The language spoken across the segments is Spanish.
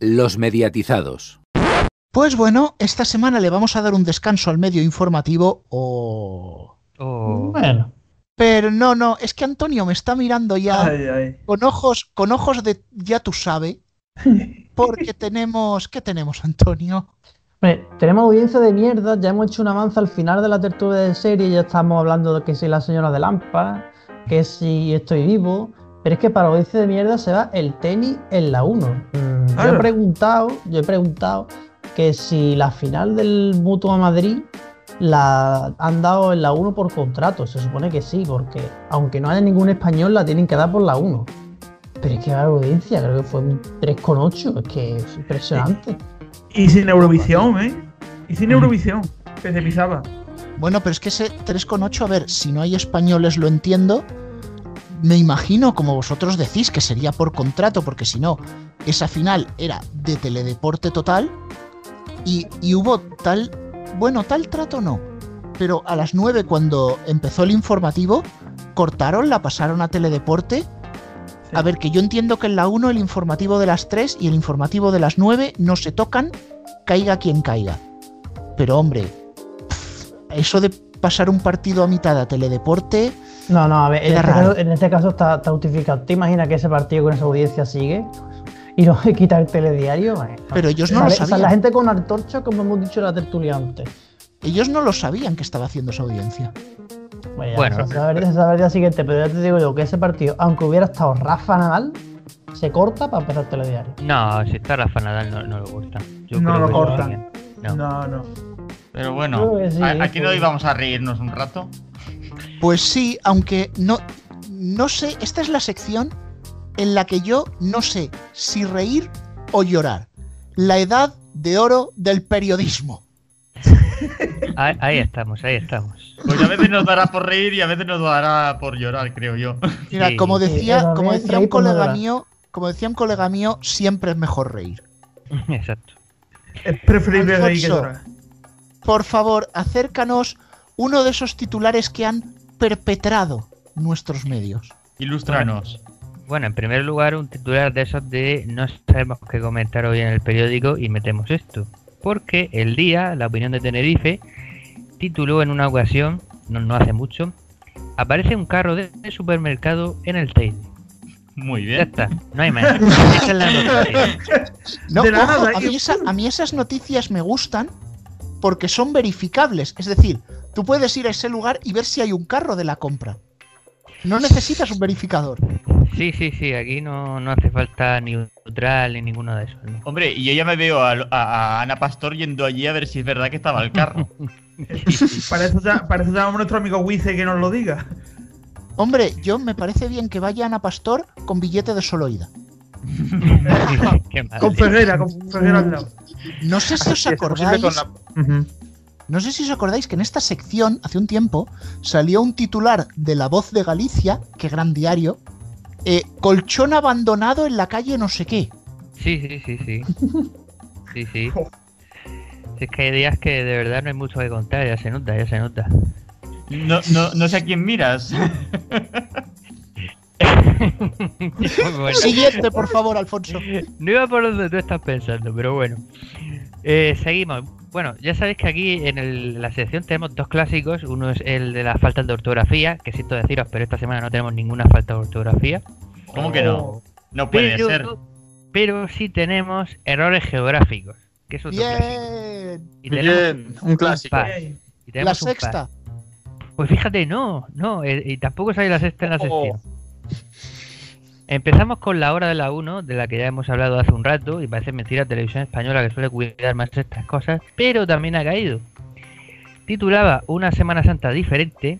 Los mediatizados. Pues bueno, esta semana le vamos a dar un descanso al medio informativo o... Oh. Bueno, Pero no, no, es que Antonio me está mirando ya Ay, ay. con ojos, con ojos de ya tú sabes, porque tenemos, ¿qué tenemos, Antonio? hombre, tenemos audiencia de mierda, ya hemos hecho un avance al final de la tertulia de serie, ya estamos hablando de que si la señora de Lampa, que si estoy vivo, pero es que para audiencia de mierda se va el tenis en la 1. Mm, Yo he preguntado, yo he preguntado que si la final del Mutua Madrid la han dado en la 1 por contrato, se supone que sí, porque aunque no haya ningún español la tienen que dar por la 1. Pero es que la audiencia, creo que fue un 3,8, es que es impresionante. Y sin Eurovisión, ¿eh? Y sin Eurovisión, que se pisaba. Bueno, pero es que ese 3,8, a ver, si no hay españoles lo entiendo. Me imagino, como vosotros decís, que sería por contrato, porque si no, esa final era de teledeporte total. Y, y hubo tal, bueno, tal trato no. Pero a las 9, cuando empezó el informativo, cortaron, la pasaron a teledeporte. A ver, que yo entiendo que en la 1 el informativo de las 3 y el informativo de las 9 no se tocan, caiga quien caiga. Pero hombre, eso de pasar un partido a mitad a teledeporte, No, no, a ver, en este, caso, en este caso está, está justificado. ¿Te imaginas que ese partido con esa audiencia sigue? Y no quita el telediario. Bueno, pero ellos no lo esa es sabían. la gente con antorcha, como hemos dicho en la tertulia antes. Ellos no lo sabían que estaba haciendo esa audiencia. Vaya, Bueno. se sabe, se sabe el día siguiente, pero ya te digo yo que ese partido, aunque hubiera estado Rafa Nadal, se corta para empezar el telediario. No, si está Rafa Nadal no, no lo cortan. Yo No creo lo cortan. No. No, no. Pero bueno, sí, ¿a- aquí no pues. íbamos a reírnos un rato. Pues sí, aunque no, no sé, esta es la sección en la que yo no sé si reír o llorar. La edad de oro del periodismo. Ahí, ahí estamos, ahí estamos. Pues a veces nos dará por reír y a veces nos dará por llorar, creo yo. Mira, Sí. como decía, eso como decía un colega mío, como decía un colega mío, siempre es mejor reír. Exacto. Es preferible reír que llorar. Por favor, acércanos uno de esos titulares que han perpetrado nuestros medios. Ilústranos. Bueno, en primer lugar, un titular de esos de no sabemos qué comentar hoy en el periódico y metemos esto. Porque el día, la opinión de Tenerife, tituló en una ocasión, no, no hace mucho, aparece un carro de, de supermercado en el Teide. Muy Ya bien. está, no hay más. Esa es la noticia. No, De la ojo, nada, a, que- mí esa- a mí esas noticias me gustan porque son verificables. Es decir, tú puedes ir a ese lugar y ver si hay un carro de la compra. No necesitas un verificador. Sí, sí, sí, aquí no, no hace falta ni neutral ni ninguno de esos. ¿no? Hombre, y yo ya me veo a, a- a Ana Pastor yendo allí a ver si es verdad que estaba el carro. Para eso, ya- para eso llamamos a nuestro amigo Wice que nos lo diga. Hombre, yo me parece bien que vaya Ana Pastor con billete de solo ida. Con Ferreira, con Ferreira al lado. No sé si os acordáis. con la- No sé si os acordáis que en esta sección, hace un tiempo, salió un titular de La Voz de Galicia, que gran diario, eh, colchón abandonado en la calle no sé qué. Sí, sí, sí, sí. Sí, sí. Si es que hay días que de verdad no hay mucho que contar, ya se nota, ya se nota. No, no, no sé a quién miras. Bueno, Siguiente, por favor, Alfonso. no iba por donde tú estás pensando, pero bueno. Eh, seguimos. Bueno, ya sabéis que aquí en el- la sección tenemos dos clásicos. Uno es el de las faltas de ortografía, que siento deciros, pero esta semana no tenemos ninguna falta de ortografía. ¿Cómo que no? No puede pero, ser. pero sí tenemos errores geográficos. Que es otro clásico. Bien. Y tenemos Bien, un clásico. Y La sexta. Pues fíjate, no, no, eh, y tampoco sale la sexta en la Oh. sección. Empezamos con la hora de la 1, de la que ya hemos hablado hace un rato, y parece mentira televisión española que suele cuidar más estas cosas, pero también ha caído. Titulaba Una Semana Santa diferente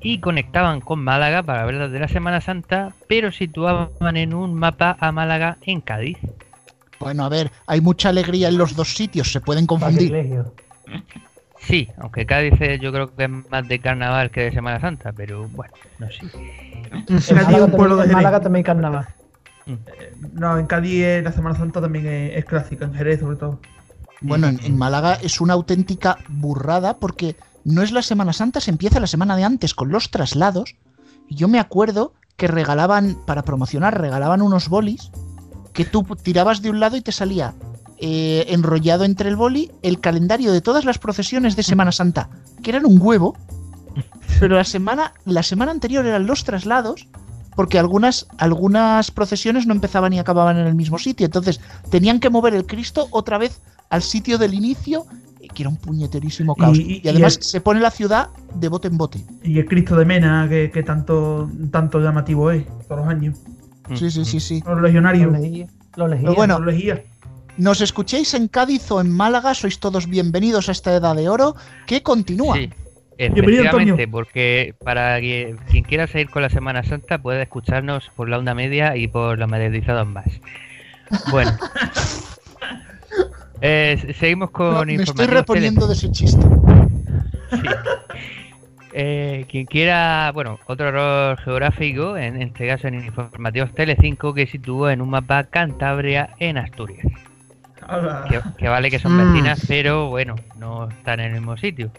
y conectaban con Málaga para ver las de la Semana Santa, pero situaban en un mapa a Málaga en Cádiz. Bueno, a ver, hay mucha alegría en los dos sitios, se pueden confundir. Sí, aunque Cádiz eh, yo creo que es más de carnaval que de Semana Santa, pero bueno, no sé. En Cádiz es Málaga un pueblo de también- en Málaga también hay carnaval. No, en Cádiz eh, la Semana Santa también es, es clásica, en Jerez sobre todo. Bueno, en, en Málaga es una auténtica burrada porque no es la Semana Santa, se empieza la semana de antes con los traslados. Y yo me acuerdo que regalaban, para promocionar, regalaban unos bolis que tú tirabas de un lado y te salía eh, enrollado entre el boli el calendario de todas las procesiones de Semana Santa, que eran un huevo, pero la semana, la semana anterior eran los traslados, porque algunas, algunas procesiones no empezaban y acababan en el mismo sitio, entonces tenían que mover el Cristo otra vez al sitio del inicio, que era un puñeterísimo caos. Y- Y, y- y además el- se pone la ciudad de bote en bote. Y el Cristo de Mena, que, que tanto, tanto llamativo es todos los años. Sí, sí, sí, sí. Los Lo legionarios. lo. Pero bueno. Nos escuchéis en Cádiz o en Málaga, sois todos bienvenidos a esta edad de oro que continúa. Sí, Bienvenido, efectivamente, Antonio. porque para que- quien quiera seguir con la Semana Santa puede escucharnos por la onda media y por los mediatizados más. Bueno. Eh, seguimos con No, me estoy informativos reponiendo de ese chiste. Sí. Eh, quien quiera, bueno, otro error geográfico, en este caso en informativos Telecinco, que situó en un mapa Cantabria en Asturias. Que, que vale que son Mm. vecinas, pero bueno, no están en el mismo sitio.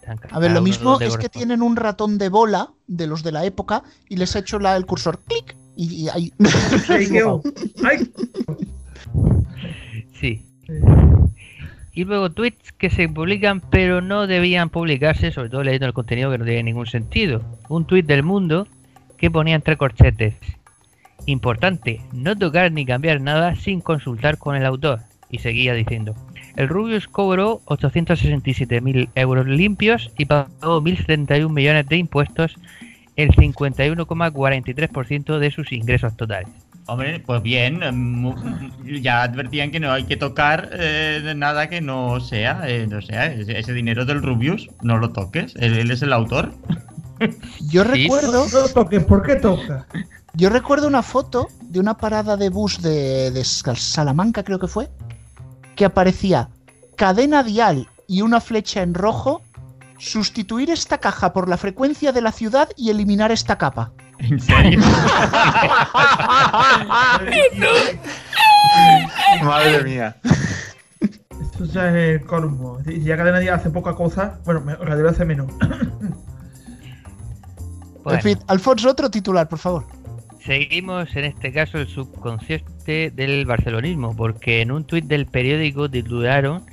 Están A ver, lo mismo es que tienen un ratón de bola de los de la época y les ha hecho la- el cursor clic y, y ahí. Sí. Y luego tweets que se publican pero no debían publicarse, sobre todo leyendo el contenido que no tiene ningún sentido. Un tweet del mundo que ponía entre corchetes. Importante, no tocar ni cambiar nada sin consultar con el autor. Y seguía diciendo. El Rubius cobró 867.000 euros limpios y pagó 1.071 millones de impuestos, el 51,43% de sus ingresos totales. Hombre, pues bien, mu- ya advertían que no hay que tocar eh, de nada que no sea, eh, no sea, ese, ese dinero del Rubius, no lo toques, él, él es el autor. Yo Sí. recuerdo, No toques, ¿por qué toca? yo recuerdo una foto de una parada de bus de, de Sal- Salamanca, creo que fue, que aparecía cadena dial y una flecha en rojo. Sustituir esta caja por la frecuencia de la ciudad y eliminar esta capa. En serio. Madre mía. Eso ya es el colmo. Si ya cadena día hace poca cosa, bueno, me- Radio hace menos. Bueno. En fin, Alfonso, otro titular, por favor. Seguimos en este caso el subconsciente del barcelonismo, porque en un tuit del periódico titularon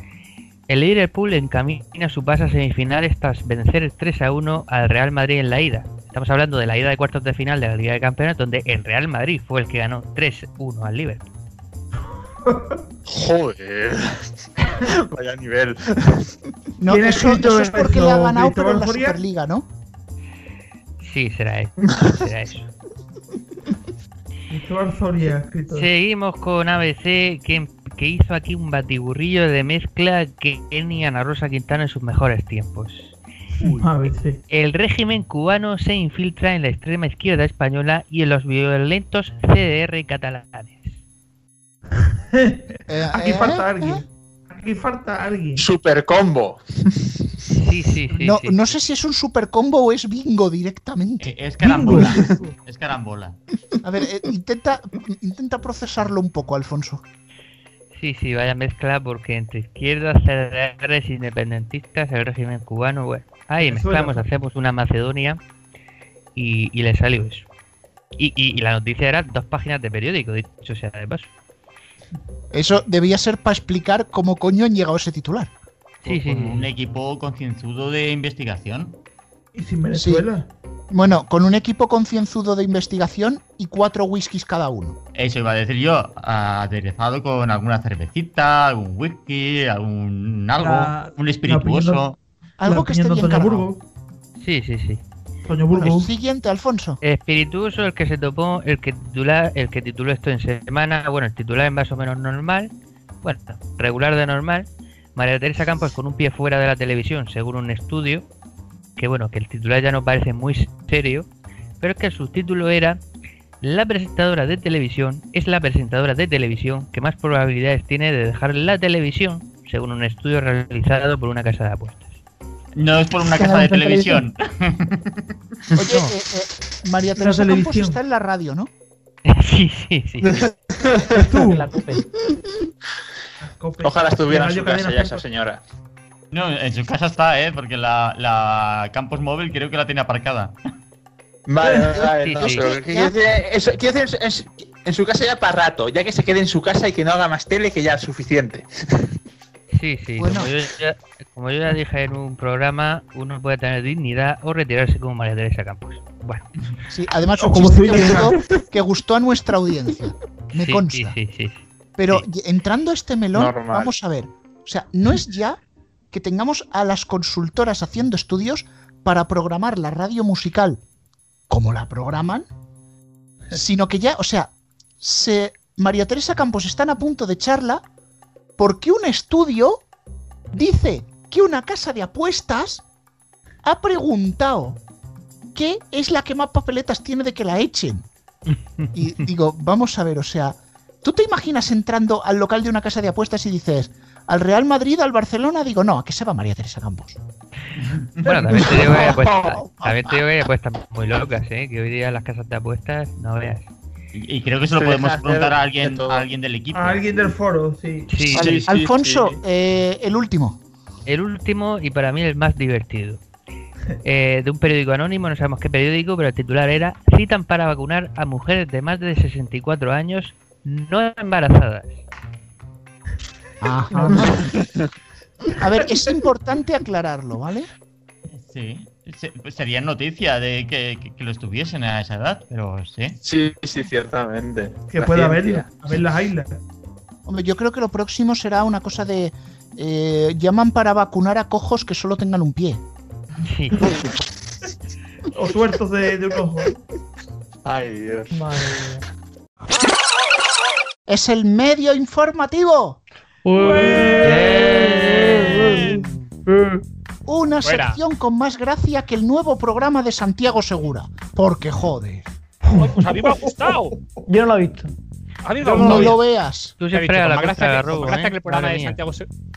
El Liverpool encamina su pase a semifinales tras vencer 3 a 1 al Real Madrid en la ida. Estamos hablando de la ida de cuartos de final de la Liga de Campeones, donde el Real Madrid fue el que ganó 3-1 al Liverpool. Joder. Vaya nivel. No, ¿Quién ha eso, eso es porque le ha ganado, pero en la? Superliga, ¿no? Sí, será eso. será eso. Cristóbal Soria, escritor. Seguimos con ABC, que, que hizo aquí un batiburrillo de mezcla que Kenny y Ana Rosa Quintana en sus mejores tiempos. Sí. El régimen cubano se infiltra en la extrema izquierda española y en los violentos CDR catalanes. Eh, Aquí eh, falta eh, alguien. Aquí falta alguien. Super combo. Sí, sí, sí. no, sí. no sé si es un super combo o es bingo directamente. Eh, es carambola. Es carambola. A ver, eh, intenta, intenta procesarlo un poco, Alfonso. Sí, sí, vaya mezcla porque entre izquierdas, CDRs, independentistas, el régimen cubano, bueno. Ahí mezclamos, hacemos una Macedonia y, y le salió eso. Y, y- y la noticia era dos páginas de periódico, dicho sea de paso. Eso debía ser para explicar cómo coño han llegado a ese titular. Sí, sí, Con sí. un equipo concienzudo de investigación. Y sin Venezuela. Bueno, con un equipo concienzudo de investigación y cuatro whiskies cada uno. Eso iba a decir yo, aderezado con alguna cervecita, algún whisky, algún algo, La- un espirituoso. Algo La que esté bien Antonio cargado. Sí, sí, sí. Antonio Bueno, siguiente, Alfonso. Espirituoso, el que se topó, el que titula, el que tituló esto en semana, bueno, el titular es más o menos normal, bueno, regular de normal. María Teresa Campos con un pie fuera de la televisión, según un estudio, que bueno, que el titular ya no parece muy serio, pero es que el subtítulo era La presentadora de televisión es la presentadora de televisión que más probabilidades tiene de dejar la televisión, según un estudio realizado por una casa de apuestas. No es por una ¿Qué casa de televisión. Oye, eh, eh, María Teresa Campos televisión. está en la radio, ¿no? sí, sí, sí. Tú. La. Ojalá estuviera en su casa ya esa señora. No, en su casa está, ¿eh? Porque la, la Campos Móvil creo que la tiene aparcada. Vale, vale, Sí, no, sí. pero ¿qué quiere decir En su casa ya para rato, ya que se quede en su casa y que no haga más tele, que ya es suficiente. Sí, sí, Bueno. como, yo ya, como yo ya dije en un programa, uno puede tener dignidad o retirarse como María Teresa Campos. Bueno, Sí, además O un como que gustó, que gustó a nuestra audiencia. Me sí, consta. Sí, sí, sí. Pero Sí. entrando a este melón, Normal. vamos a ver. O sea, no es ya que tengamos a las consultoras haciendo estudios para programar la radio musical como la programan, sino que ya, o sea, se, María Teresa Campos están a punto de echarla porque un estudio dice que una casa de apuestas ha preguntado qué es la que más papeletas tiene de que la echen. Y digo, vamos a ver, o sea, ¿tú te imaginas entrando al local de una casa de apuestas y dices, al Real Madrid, al Barcelona? Digo, no, ¿a qué se va María Teresa Campos? Bueno, también te digo que hay apuestas, también te digo que hay apuestas muy locas, ¿eh? Que hoy día las casas de apuestas, no veas. Y, y creo que se lo podemos preguntar a alguien, a alguien del equipo. A alguien del foro, sí. Sí, Vale, Sí, sí, Alfonso, sí. eh, el último. el último y para mí el más divertido. Eh, de un periódico anónimo, no sabemos qué periódico, pero el titular era Citan para vacunar a mujeres de más de 64 años no embarazadas. Ajá. A ver, es importante aclararlo, ¿vale? Sí. Se- pues sería noticia de que, que- que lo estuviesen a esa edad, pero sí. Sí, sí, ciertamente. Que ciencia. haberla. A ver las islas. Hombre, yo creo que lo próximo será una cosa de... eh, llaman para vacunar a cojos que solo tengan un pie. Sí. O tuertos de, de un ojo. Ay, Dios. Madre mía. Es el medio informativo. Una Fuera. sección con más gracia que el nuevo programa de Santiago Segura. Porque jode. Pues a mí me ha gustado. Yo no lo he visto. A mí me ha No lo veas. ¿Con la más, gracia de que, con Garrobo, más gracia ¿eh? que el programa de. Santiago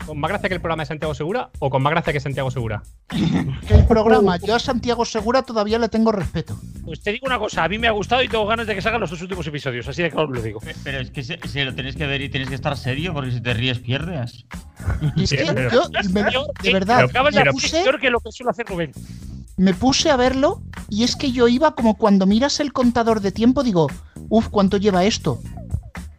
¿Con más gracia que el programa de Santiago Segura o con más gracia que Santiago Segura? Que el programa, yo a Santiago Segura todavía le tengo respeto. Pues te digo una cosa, a mí me ha gustado y tengo ganas de que salgan los dos últimos episodios, así de claro lo digo. Pe- Pero es que se, se lo tienes que ver y tienes que estar serio porque si te ríes pierdes. Es que pero- yo, me- Yo- de eh, verdad, pero puse, peor que lo que suele hacer Rubén. me puse a verlo y es que yo iba como cuando miras el contador de tiempo, digo, uff, ¿cuánto lleva esto?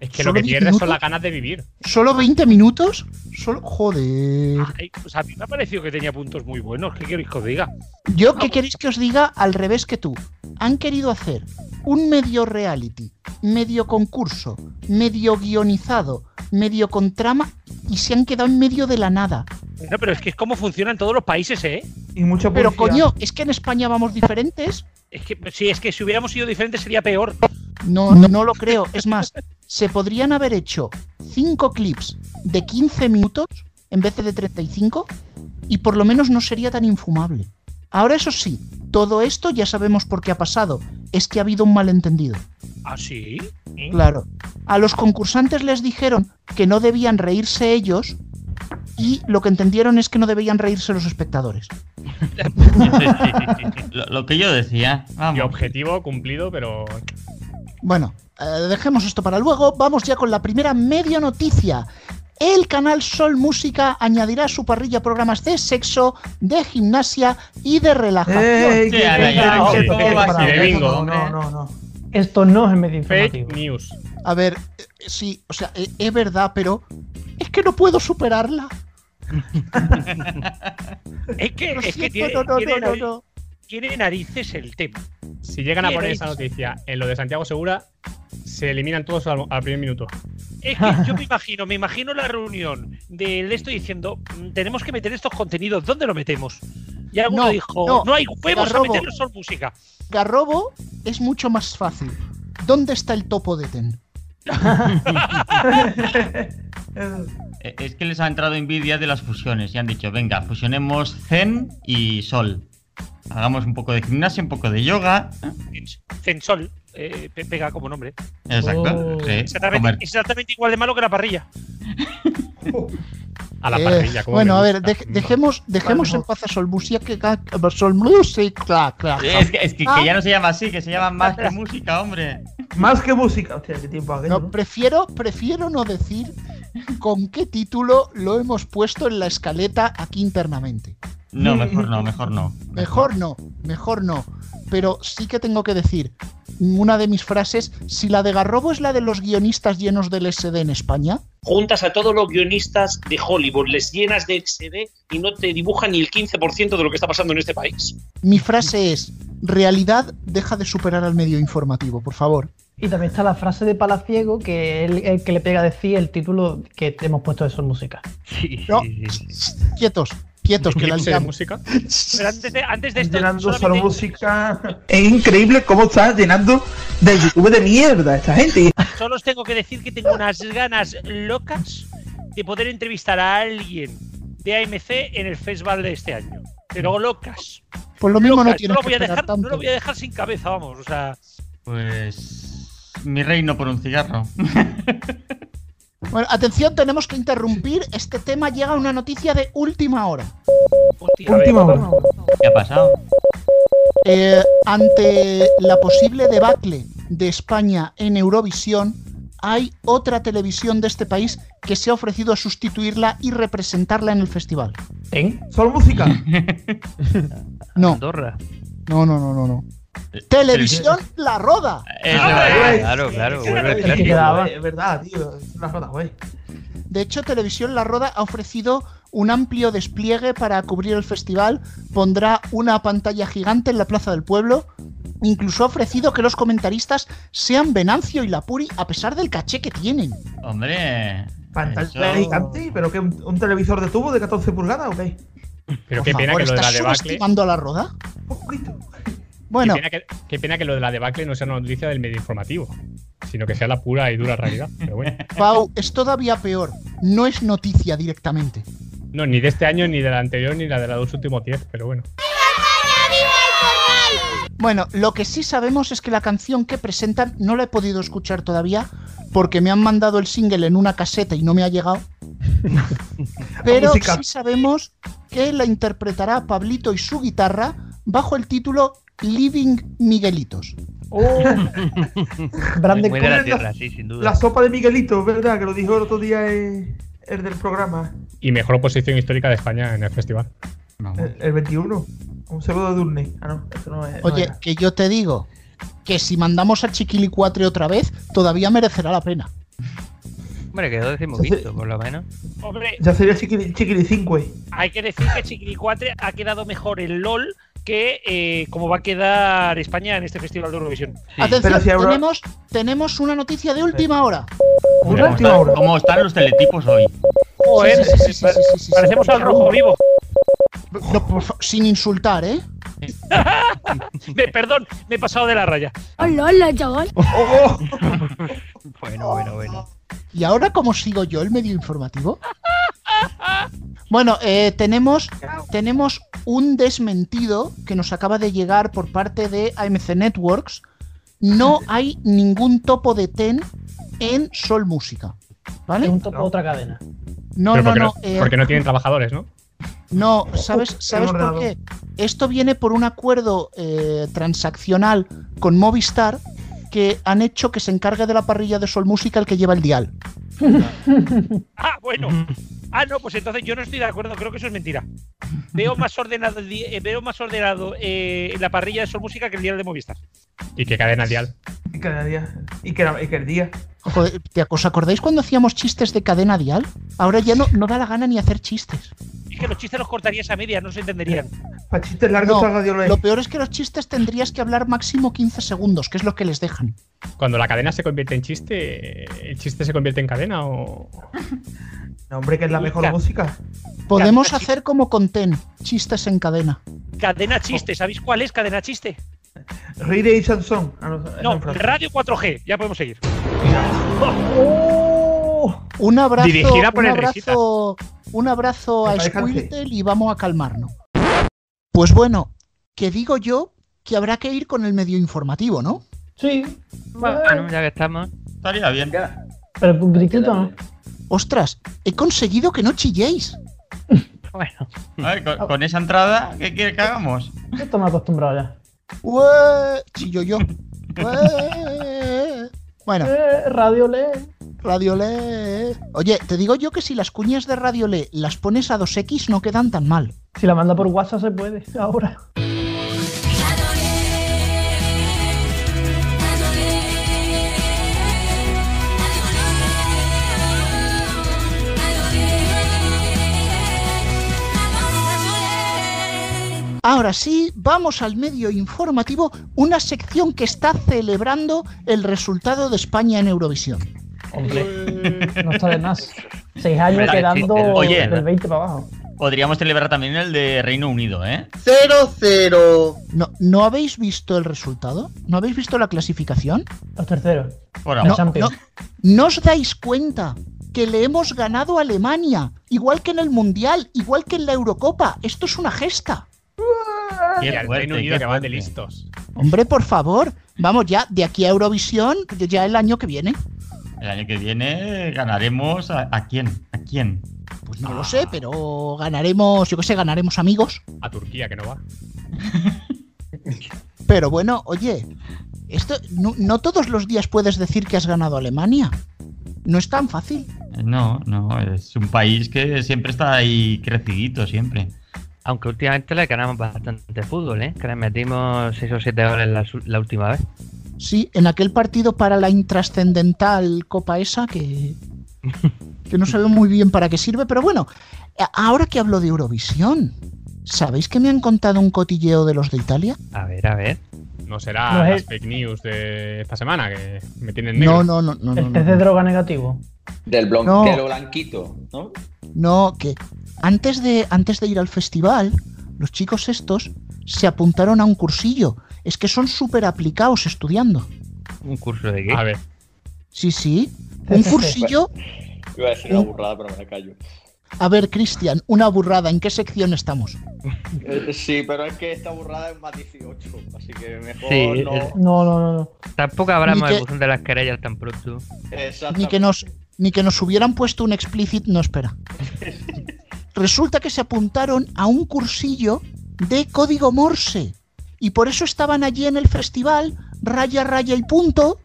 Es que ¿Solo lo que 10 pierdes son las ganas de vivir. ¿Solo 20 minutos? Solo, joder. Ay, pues a mí me ha parecido que tenía puntos muy buenos. ¿Qué queréis que os diga? Yo, ¿qué queréis que os diga al revés que tú? Han querido hacer un medio reality, medio concurso, medio guionizado, medio con trama y se han quedado en medio de la nada. No, pero es que es como funciona en todos los países, ¿eh? Y mucho Pero coño, es que en España vamos diferentes. Es que sí, es que si hubiéramos sido diferentes sería peor. No, no, no lo creo. Es más, se podrían haber hecho cinco clips de 15 minutos en vez de 35 y por lo menos no sería tan infumable. Ahora eso sí, todo esto ya sabemos por qué ha pasado. Es que ha habido un malentendido. ¿Ah, sí? ¿Eh? Claro. A los concursantes les dijeron que no debían reírse ellos y lo que entendieron es que no debían reírse los espectadores. Lo, lo que yo decía. Vamos. Y objetivo cumplido, pero. Bueno, eh, dejemos esto para luego. Vamos ya con la primera media noticia. El canal Sol Música añadirá a su parrilla programas de sexo, de gimnasia y de relajación. Esto no es medio Fake informativo. news. A ver, eh, sí, o sea, eh, es verdad, pero es que no puedo superarla. Es que, es que tiene, no, no, tiene no, no, nariz- no. Tiene narices el tema. Si llegan a poner esa noticia en lo de Santiago Segura, se eliminan todos al, al primer minuto. Es que yo me imagino, me imagino la reunión de esto diciendo, "Mm, tenemos que meter estos contenidos, ¿dónde lo metemos? Y alguno No, dijo, no, no, hay huevos a Garrobo. meterlos música. Garrobo es mucho más fácil. ¿Dónde está el topo de Ten? Eh, Es que les ha entrado envidia de las fusiones y han dicho, venga, fusionemos Zen y Sol. Hagamos un poco de gimnasia, un poco de yoga. Censol, eh, pe- pega como nombre. Exacto. Oh. sí. Exactamente, igual de malo que la parrilla. A la Eh, parrilla, como bueno, a ver, dej- dejemos, dejemos en paz a Sol Música. que- Sol Música. claro. Es que, es que- Ah. que ya no se llama así, que se llama más que música, hombre. Más que música. Hostia, qué tiempo aquello. No, ¿no? prefiero, prefiero no decir con qué título lo hemos puesto en la escaleta aquí internamente. No, mejor no, mejor no. Mejor no, mejor no. Pero sí que tengo que decir, una de mis frases, si la de Garrobo es la de los guionistas llenos del SD en España, Juntas a todos los guionistas de Hollywood, les llenas de SD y no te dibujan ni el 15% de lo que está pasando en este país. mi frase es, realidad deja de superar al medio informativo, por favor. Y también está la frase de Palaciego, que es el, que le pega a decir el título que te hemos puesto de Sol Música. Sí, No. sí, sí. Quietos, quietos, que la de música. Pero antes de, antes de esto, llenando solo música. Es increíble cómo está llenando de YouTube de mierda esta gente. solo os tengo que decir que tengo unas ganas locas de poder entrevistar a alguien de AMC en el festival de este año. Pero locas. Pues lo mismo no tienes lo que voy a dejar, no lo voy a dejar sin cabeza, vamos. O sea, Pues. Mi reino por un cigarro. Bueno, atención, tenemos que interrumpir. Este tema llega a una noticia de última hora. hostia, a ver, Última hora. ¿Qué ha pasado? Eh, ante la posible debacle de España en Eurovisión, hay otra televisión de este país que se ha ofrecido a sustituirla y representarla en el festival. ¿En? Solo música. No, Andorra. no, no, no, no. no. Televisión La Roda. Es Ah, verdad. Claro, claro, vuelve el que quedaba. Es verdad, tío. Es una roda, güey. De hecho, Televisión La Roda ha ofrecido un amplio despliegue para cubrir el festival. Pondrá una pantalla gigante en la Plaza del Pueblo. Incluso ha ofrecido que los comentaristas sean Venancio y Lapuri a pesar del caché que tienen. Hombre. Pantalla eso- gigante, pero que un, un televisor de tubo de 14 pulgadas, ¿o qué? Pero Por qué pena favor, que lo de la ¿estás subestimando a La Roda? Un poquito. Bueno, Qué, pena que, qué pena que lo de la debacle no sea una noticia del medio informativo, sino que sea la pura y dura realidad. Pero bueno, Pau, es todavía peor. No es noticia directamente. no, ni de este año, ni de la anterior, ni la de los últimos 10, pero bueno. Bueno, lo que sí sabemos es que la canción que presentan no la he podido escuchar todavía porque me han mandado el single en una caseta y no me ha llegado. Pero sí sabemos que la interpretará Pablito y su guitarra bajo el título Living Miguelitos. Oh, Muy de la sí, sin duda. La sopa de Miguelito, ¿verdad? Que lo dijo el otro día el del programa. Y mejor posición histórica de España en el festival. El, el 21. Un saludo de Durne. Ah, no, eso no es. no Oye, que yo te digo que si mandamos a Chiquilicuatre otra vez, todavía merecerá la pena. Hombre, quedó decimoquinto, por lo menos. hombre, Ya sería Chiquili, Chiquili 5, hay que decir que Chiquilicuatre ha quedado mejor el LOL que eh, como va a quedar España en este festival de Eurovisión. Sí. Atención, si tenemos, tenemos una noticia de última hora. Una ¿Cómo, última están, hora. cómo están los teletipos hoy? Joder, Sí, sí, sí, sí, sí, sí, sí, parecemos sí. al rojo vivo. No, por fa- sin insultar, ¿eh? Me- perdón, me he pasado de la raya. Hola, hola, chaval. Bueno, bueno, bueno. ¿Y ahora cómo sigo yo el medio informativo? Bueno, eh, tenemos, tenemos un desmentido que nos acaba de llegar por parte de AMC Networks. No hay ningún topo de TEN en Sol Música. ¿Vale? un topo de otra cadena. No, Pero no, porque, no. no, eh, porque no tienen trabajadores, ¿no? no, ¿sabes, ¿sabes por qué? Esto viene por un acuerdo eh, transaccional con Movistar que han hecho que se encargue de la parrilla de Sol Música el que lleva el dial. Ah, bueno. Ah, no, pues entonces yo no estoy de acuerdo, creo que eso es mentira. Veo más ordenado, eh, veo más ordenado eh, la parrilla de Sol Música que el día de Movistar. Y que cadena dial. Y cada día. Y que, y que el día. Joder, ¿te- ¿Os acordáis cuando hacíamos chistes de cadena dial? Ahora ya no, no da la gana ni hacer chistes. Que los chistes los cortarías a media, no se entenderían. Para chistes largos, No, radio Lo peor es que los chistes tendrías que hablar máximo 15 segundos, que es lo que les dejan. Cuando la cadena se convierte en chiste, ¿el chiste se convierte en cadena o...? No, hombre, que es la mejor música. Podemos Cadena hacer como con TEN, chistes en cadena. Cadena chiste, ¿sabéis cuál es cadena chiste? Rire y Sansón. Ah, no. Radio 4G, ya podemos seguir. Un abrazo, Dirigida por un el Risita. abrazo, un abrazo a Squirtle y vamos a calmarnos. Pues bueno, que digo yo que habrá que ir con el medio informativo, ¿no? Sí. Bueno, ya que estamos. Estaría bien. Pero un gritito no. Ostras, he conseguido que no chilléis. Bueno, A ver, con, con esa entrada, ¿qué quiere que hagamos? Esto me he acostumbrado ya. Ué, Chillo yo. Ué. Bueno, Eh, radio lee. Radiolé. Eh. Oye, te digo yo que si las cuñas de Radiolé las pones a 2X no quedan tan mal. Si la manda por WhatsApp se puede, ahora. Ahora sí, vamos al medio informativo, una sección que está celebrando el resultado de España en Eurovisión. Hombre, no está de más. Seis años quedando oye, del 20 para abajo. Podríamos celebrar también el de Reino Unido, ¿eh? 0-0. ¿No, ¿No habéis visto el resultado? ¿No habéis visto la clasificación? Los terceros. Ahora. No, no, ¿no os dais cuenta que le hemos ganado a Alemania? Igual que en el Mundial, igual que en la Eurocopa. Esto es una gesta. Qué Y al fuerte, Reino Unido qué que van de listos. Hombre, por favor. Vamos ya, de aquí a Eurovisión, ya el año que viene. El año que viene ganaremos a, ¿a quién? ¿A quién? Pues no lo sé, pero ganaremos, yo qué sé, ganaremos amigos. A Turquía, que no va. Pero bueno, oye, esto no, no todos los días puedes decir que has ganado a Alemania. No es tan fácil. No, no, es un país que siempre está ahí crecidito, siempre. Aunque últimamente le ganamos bastante fútbol, ¿eh? Que le metimos 6 o 7 goles la última vez. Sí, en aquel partido para la intrascendental Copa esa que, que no sabe muy bien para qué sirve, pero bueno, a- ahora que hablo de Eurovisión, ¿sabéis que me han contado un cotilleo de los de Italia? A ver, a ver. No será No es- las fake news de esta semana que me tienen negro. No, no, no, no, no, El test de no, droga negativo. Del, blon- No. blanquito, ¿no? no, que antes de, antes de ir al festival, los chicos estos se apuntaron a un cursillo. Es que son súper aplicados estudiando. ¿Un curso de qué? A ver, Sí, sí. Un cursillo. Iba a decir una burrada, pero me la callo. A ver, Cristian, una burrada. ¿En qué sección estamos? Eh, sí, pero es que esta burrada es más 18, así que mejor Sí, no. es- No, no, no. no. Tampoco hablamos que- buzón de las querellas tan pronto. Ni que nos, ni que nos hubieran puesto un explicit, no espera. Resulta que se apuntaron a un cursillo de código Morse. Y por eso estaban allí en el festival, raya, raya y punto.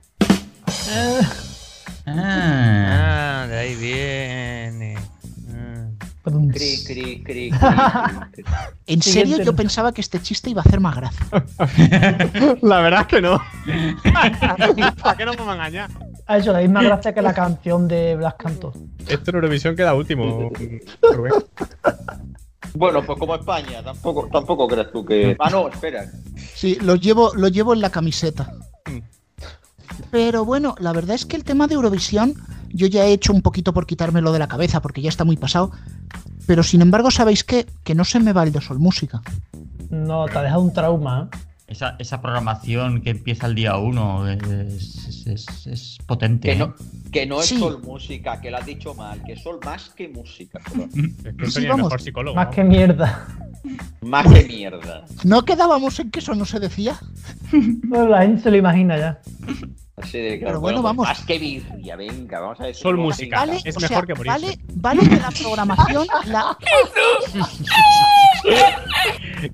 Ah, Ah, de ahí viene. Ah. Cri, cri, cri, cri, cri. En serio, yo pensaba que este chiste iba a hacer más gracia. la verdad es que no. ¿Para qué no me van a engañar? Ha hecho la misma gracia que la canción de Blas Canto. Esto en Eurovisión queda último. Bueno, pues como España, tampoco, tampoco crees tú que. Ah, no, espera. Sí, lo llevo, lo llevo en la camiseta. Pero bueno, la verdad es que el tema de Eurovisión, yo ya he hecho un poquito por quitármelo de la cabeza, porque ya está muy pasado. Pero sin embargo, ¿sabéis qué? Que no se me va el de Sol Música. No, te ha dejado un trauma. ¿eh? Esa, esa programación que empieza el día 1 es, es, es- es potente. Que ¿eh? no, que no es Sí. sol música, que lo has dicho mal, que es sol más que música. Es que Sí, soy el vamos. mejor psicólogo. Más que mierda. Más que mierda. ¿No quedábamos en que eso no se decía? No, la gente se lo imagina ya. Así de Pero bueno, pues vamos. Más que birria, venga, vamos a decir. Sol música. Vale, Es o mejor sea, que morirse. vale, vale que la programación, la,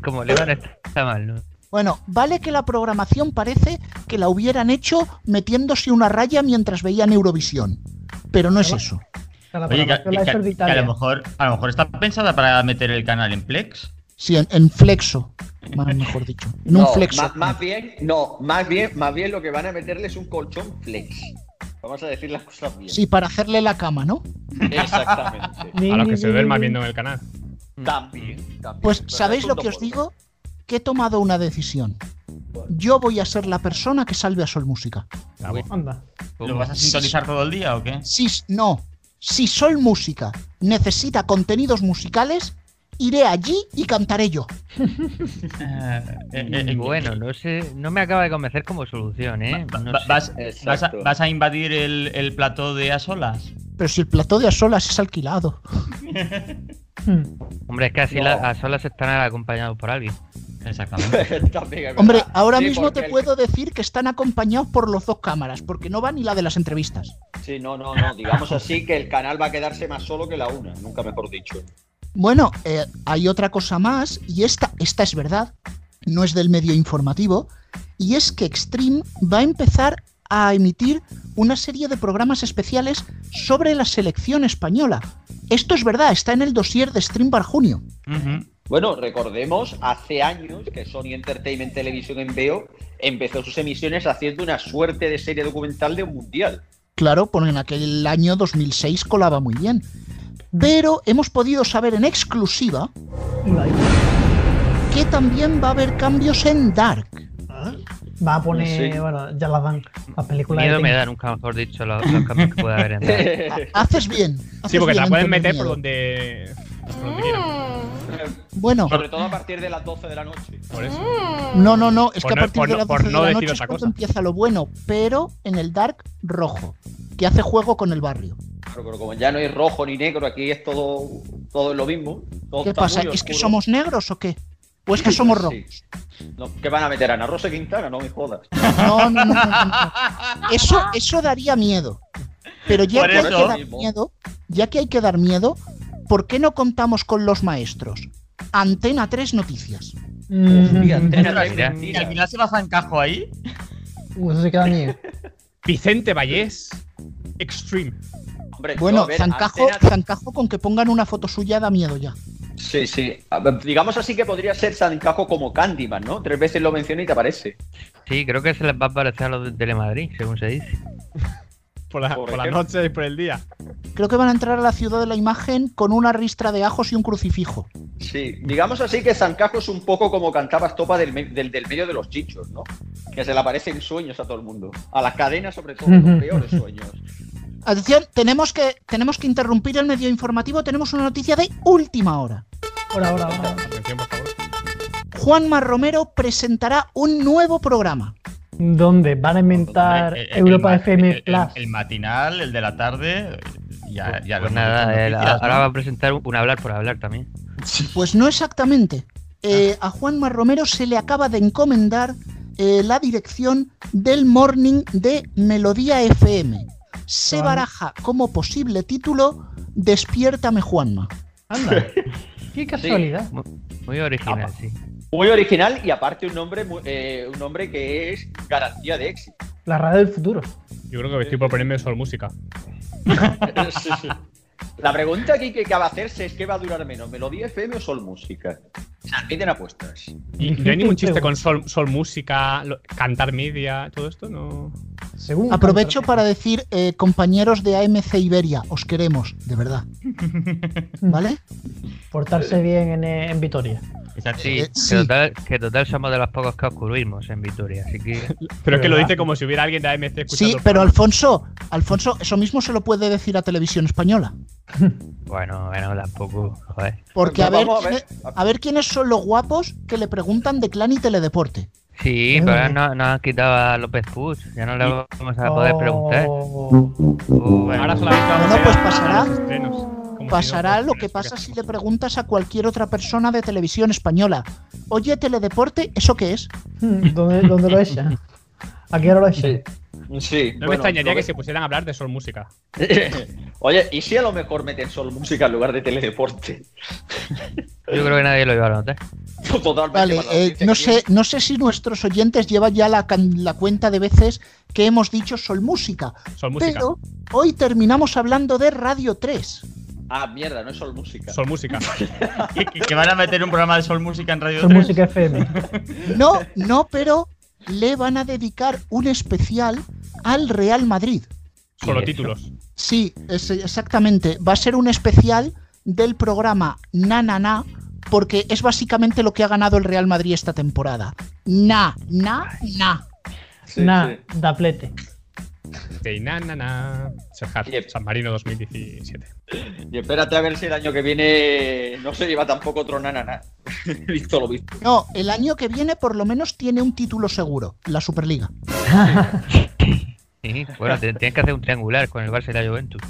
Como le van a estar mal, ¿no? Bueno, vale que la programación parece que la hubieran hecho metiéndose una raya mientras veían Eurovisión. Pero no es eso. Oye, que, que- que a lo mejor a lo mejor está pensada para meter el canal en Plex. Sí, en, en flexo, más mejor dicho. En un flexo. Más, más bien, no, más bien, más bien lo que van a meterle es un colchón flex. Vamos a decir las cosas bien. Sí, para hacerle la cama, ¿no? Exactamente. A los que se duerman viendo en el canal. También, también. Pues, ¿sabéis lo que os digo? Que he tomado una decisión. Yo voy a ser la persona que salve a Sol Música. Bravo. Anda. ¿Lo vas a sintonizar todo el día o qué? Si, no, si Sol Música necesita contenidos musicales, iré allí y cantaré yo. Eh, eh, eh, Bueno, no sé, no me acaba de convencer como solución, ¿eh? va- No va- sé. vas, a, vas a invadir el, el plató de a solas? Pero si el plató de a solas es alquilado. Hmm. Hombre, es que así No. la- a solas están acompañados por alguien. Exactamente. Hombre, ahora Sí, mismo te el- puedo decir que están acompañados por los dos cámaras, porque no va ni la de las entrevistas. Sí, no, no, no. Digamos así que el canal va a quedarse más solo que la una, nunca mejor dicho. Bueno, eh, hay otra cosa más, y esta, esta es verdad, no es del medio informativo, y es que Extreme va a empezar a emitir una serie de programas especiales sobre la selección española. Esto es verdad, está en el dossier de Stream para junio. Bueno, recordemos, hace años que Sony Entertainment Televisión en Veo empezó sus emisiones haciendo una suerte de serie documental de un mundial. Claro, porque en aquel año 2006 colaba muy bien. Pero hemos podido saber en exclusiva que también va a haber cambios en Dark. Va a poner, Sí. bueno, ya las dan. Las películas Miedo me da, nunca mejor dicho, los, los cambios que puede haber en Dark. Ha- Haces bien. haces Sí, porque bien la pueden en meter por miedo. donde, por donde quieran. Bueno, Sobre todo a partir de las 12 de la noche. Por eso. no, no, no, es Por que a no- partir de las por 12 no de la noche es otra cuando cosa. empieza lo bueno, pero en el Dark rojo, que hace juego con el barrio. Pero, pero como ya no hay rojo ni negro, aquí es todo, todo lo mismo. todo ¿Qué pasa? ¿Es que somos negros o qué? ¿O es que somos Sí. rojos? No, ¿Qué van a meter? ¿Ana Rosa Quintana? No me jodas. No, no, no, no, no, no. Eso, eso daría miedo. Pero ya Por que hay que dar miedo, ya que hay que dar miedo, ¿por qué no contamos con los maestros? Antena 3 Noticias. Mm, Hostia, Antena Mira, tres mira. ¿Y mentiras. al final se va Zancajo ahí? uh, eso se queda miedo. Vicente Vallés Extreme. Hombre, Bueno, ver, Zancajo, Antena- Zancajo con que pongan una foto suya da miedo ya. Sí, sí. Digamos así que podría ser Zancajo como Candyman, ¿no? Tres veces lo menciona y te aparece. Sí, creo que se les va a parecer a los de Telemadrid, según se dice. Por la, Por por la ejemplo. noche y por el día. Creo que van a entrar a la ciudad de la imagen con una ristra de ajos y un crucifijo. Sí, digamos así que Zancajo es un poco como cantaba Estopa del, me- del, del medio de los chichos, ¿no? Que se le aparecen sueños a todo el mundo. A las cadenas, sobre todo, los peores sueños. Atención, tenemos que, tenemos que interrumpir el medio informativo. Tenemos una noticia de última hora. Ahora, ahora, ahora. Atención, por favor. Juanma Romero presentará un nuevo programa. ¿Dónde? Van a inventar El- el- Europa el- FM Plus. El, matinal, el de la tarde. Ya, ya lo Pues nada, ahora va a presentar un hablar por hablar también. Pues no exactamente. Eh, a Juanma Romero se le acaba de encomendar eh, la dirección del morning de Melodía FM. Se Ah. baraja como posible título Despiértame Juanma. Anda. Qué casualidad. Muy, muy original, Ah, sí. Muy original y aparte un nombre, eh, un nombre que es garantía de éxito. La radio del futuro. Yo creo que estoy por ponerme Sol Música. Sí, sí. La pregunta aquí que acaba de hacerse es ¿qué va a durar menos? ¿Melodía FM o Sol Música? Se admiten apuestas. Y no hay ningún chiste con Sol, Sol Música, lo- cantar media, todo esto, no. Según Aprovecho para decir, eh, compañeros de AMC Iberia, os queremos, de verdad. ¿Vale? portarse bien en, eh, en Vitoria. Eh, sí. Que, total, que total somos de los pocos que oscurrimos en Vitoria, así que Pero es que lo dice como si hubiera alguien de AMC escuchando. Sí, pero. Alfonso, Alfonso, eso mismo se lo puede decir a Televisión Española. bueno, bueno, tampoco, joder. Porque a Pues ver, a ver. a ver quiénes son los guapos que le preguntan de clan y teledeporte. Sí, pero ahora no- nos han quitado a López Puig, ya no le vamos a poder preguntar. Oh, Uh, bueno. Ahora solamente vamos Bueno, a pues a- a pasará. los estrenos, como si Pasará no lo que pasa si le preguntas a cualquier otra persona de televisión española. Oye, teledeporte, ¿eso qué es? ¿Dónde, dónde lo echan? Aquí ahora lo echan. Sí. No me extrañaría lo que se pusieran a hablar de Sol Música. Oye, ¿y si a lo mejor meten Sol Música en lugar de teledeporte? Yo creo que nadie lo iba a notar. Totalmente. Vale, eh, no, que sé, no sé si nuestros oyentes llevan ya la, la cuenta de veces que hemos dicho Sol Música, Sol Música. pero hoy terminamos hablando de Radio 3. tiene. Ah, mierda, no es Sol Música. Sol Música. ¿Que, que- que van a meter un programa de Sol Música en Radio Son 3? música FM. No, no, pero le van a dedicar un especial al Real Madrid. Solo eso? títulos. Sí, es- exactamente. Va a ser un especial del programa Na Na Na, porque es básicamente lo que ha ganado el Real Madrid esta temporada. Na, na, na. Sí, Nah, sí. daplete. Ok, na, na, na. Serhat, Yep. San Marino 2017. Y espérate a ver si el año que viene no se lleva tampoco otro nanana. Visto lo visto. No, el año que viene por lo menos tiene un título seguro, la Superliga. Sí, bueno, tienes que hacer un triangular con el Barça y la Juventus.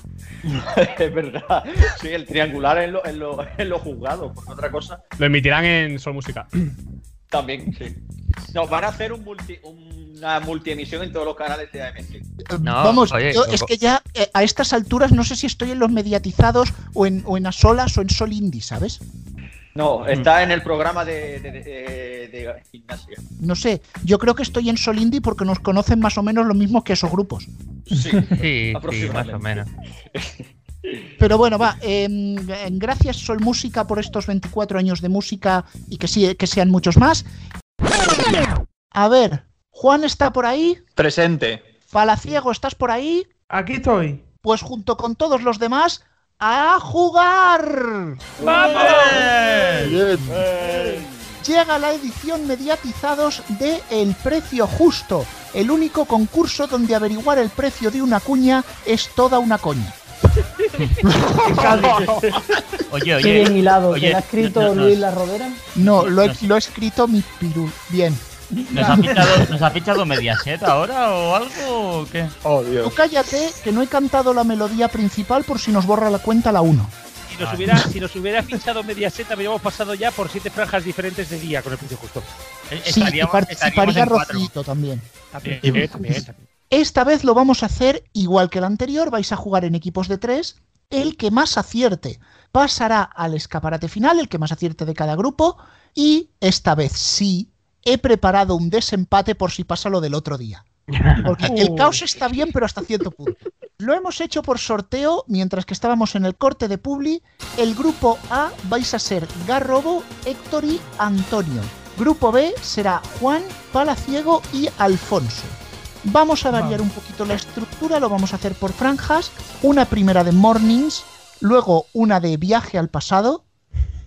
es verdad. Sí, el triangular en lo, en lo, en lo juzgado, por otra cosa. Lo emitirán en Sol Música. También, sí. No, van a hacer un multi, una multiemisión en todos los canales de AMC. Eh, No, Vamos, oye, yo es que ya eh, a estas alturas no sé si estoy en los mediatizados o en, o en Asolas o en Sol Indie, ¿sabes? No, está en el programa de, de, de- de gimnasia. No sé, yo creo que estoy en Sol Indie porque nos conocen más o menos lo mismo que esos grupos. Sí, Sí, sí, más o menos. Pero bueno, va, em, eh, gracias Sol Música por estos 24 años de música y que, sí, que sean muchos más. A ver, Juan está por ahí, Presente. Palaciego, ¿estás por ahí? Aquí estoy. Pues junto con todos los demás, ¡a jugar! llega la edición mediatizados de El Precio Justo, el único concurso donde averiguar el precio de una cuña es toda una coña. Oye, Qué bien hilado. oye, ¿Te lo ha escrito no- no- Luis La Rodera? No, lo he, lo he escrito mi pirul. Bien. ¿Nos ha, fichado, ¿Nos ha fichado Mediaset ahora o algo o qué? Oh, Tú Dios. cállate, que no he cantado la melodía principal por si nos borra la cuenta la 1. Si nos hubiera, si nos hubiera fichado Mediaset, habríamos pasado ya por siete franjas diferentes de día con el precio justo. Eh, Sí, y estaríamos- participaría estaríamos en cuatro. Rocito también. También, Y- también, también. Esta vez lo vamos a hacer igual que el anterior, vais a jugar en equipos de tres. El que más acierte pasará al escaparate final, el que más acierte de cada grupo. Y esta vez sí, he preparado un desempate por si pasa lo del otro día. Porque el caos está bien, pero hasta cierto punto. Lo hemos hecho por sorteo mientras que estábamos en el corte de Publi. El grupo A vais a ser Garrobo, Héctor y Antonio. Grupo B será Juan, Palaciego y Alfonso. Vamos a variar un poquito la estructura, lo vamos a hacer por franjas. Una primera de mornings, luego una de viaje al pasado,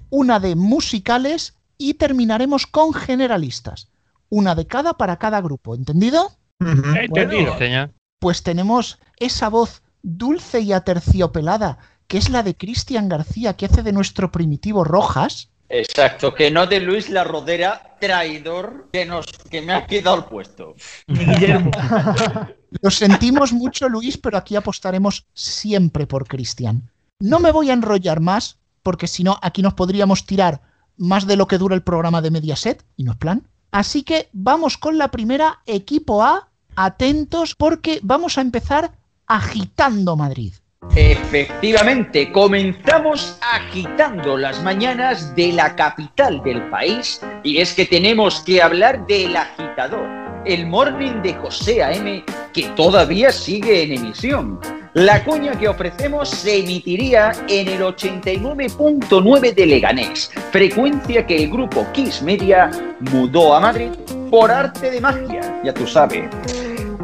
una de musicales y terminaremos con generalistas. Una de cada para cada grupo, ¿entendido? Entendido. Señor. Pues tenemos esa voz dulce y aterciopelada, que es la de Cristian García, que hace de nuestro primitivo Rojas. Exacto, que no de Luis La Rodera, traidor, que, nos, que me ha quedado el puesto. Guillermo. Lo sentimos mucho, Luis, pero aquí apostaremos siempre por Cristian. No me voy a enrollar más, porque si no, aquí nos podríamos tirar más de lo que dura el programa de Mediaset, y no es plan. Así que vamos con la primera, equipo A, atentos, porque vamos a empezar agitando Madrid. Efectivamente, comenzamos agitando las mañanas de la capital del país y es que tenemos que hablar del agitador, el morning de José A.M. que todavía sigue en emisión. La cuña que ofrecemos se emitiría en el 89.9 de Leganés, frecuencia que el grupo Kiss Media mudó a Madrid por arte de magia, ya tú sabes.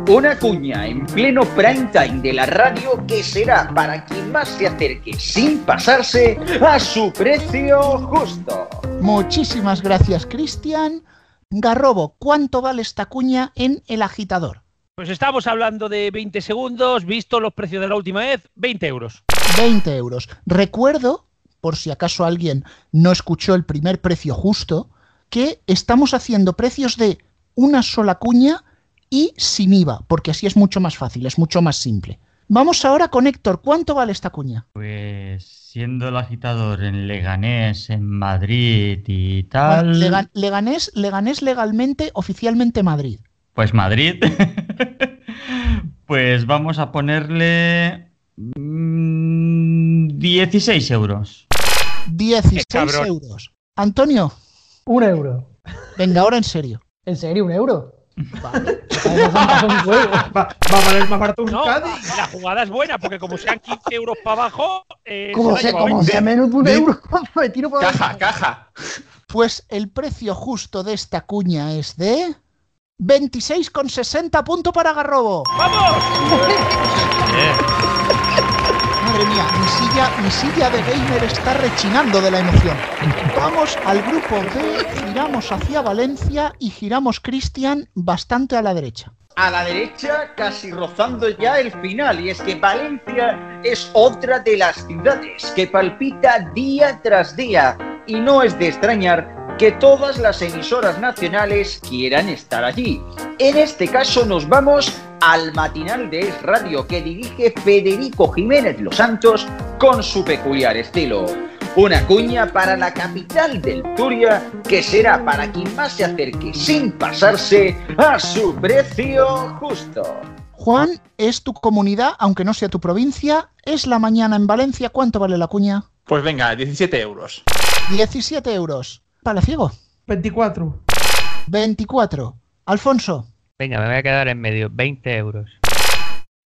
Una cuña en pleno prime time de la radio que será para quien más se acerque sin pasarse a su precio justo. Muchísimas gracias, Cristian. Garrobo, ¿cuánto vale esta cuña en el agitador? Pues estamos hablando de 20 segundos, visto los precios de la última vez, 20 euros. 20 euros. Recuerdo, por si acaso alguien no escuchó el primer precio justo, que estamos haciendo precios de una sola cuña y sin IVA, porque así es mucho más fácil, es mucho más simple. Vamos ahora con Héctor. ¿Cuánto vale esta cuña? Pues siendo el agitador en Leganés, en Madrid y Bueno, tal. Lega- Leganés, Leganés legalmente, oficialmente Madrid. Pues Madrid. pues vamos a ponerle mm, 16 euros. 16 cabrón. euros. Antonio, Un euro. venga, ahora en serio. ¿En serio? ¿Un euro? Vale. Va, va a valer más barato un No, Cádiz. la jugada es buena, porque como sean 15 euros para abajo, eh, Como se sea, como sea menos de un euro, me tiro Caja, caja. Pues el precio justo de esta cuña es de 26,60 punto para Garrobo. ¡Vamos! Madre mía, mi silla, mi silla de gamer está rechinando de la emoción. Vamos al grupo B, giramos hacia Valencia y giramos Cristian bastante a la derecha. A la derecha, casi rozando ya el final, y es que Valencia es otra de las ciudades que palpita día tras día, y no es de extrañar que todas las emisoras nacionales quieran estar allí. En este caso nos vamos al matinal de Es Radio que dirige Federico Jiménez Los Santos con su peculiar estilo. Una cuña para la capital del Turia que será para quien más se acerque sin pasarse a su precio justo. Juan, es tu comunidad, aunque no sea tu provincia. Es la mañana en Valencia. ¿Cuánto vale la cuña? Pues venga, 17 euros. 17 euros. Palaciego, 24. 24. Alfonso, Venga, me voy a quedar en medio. 20 euros.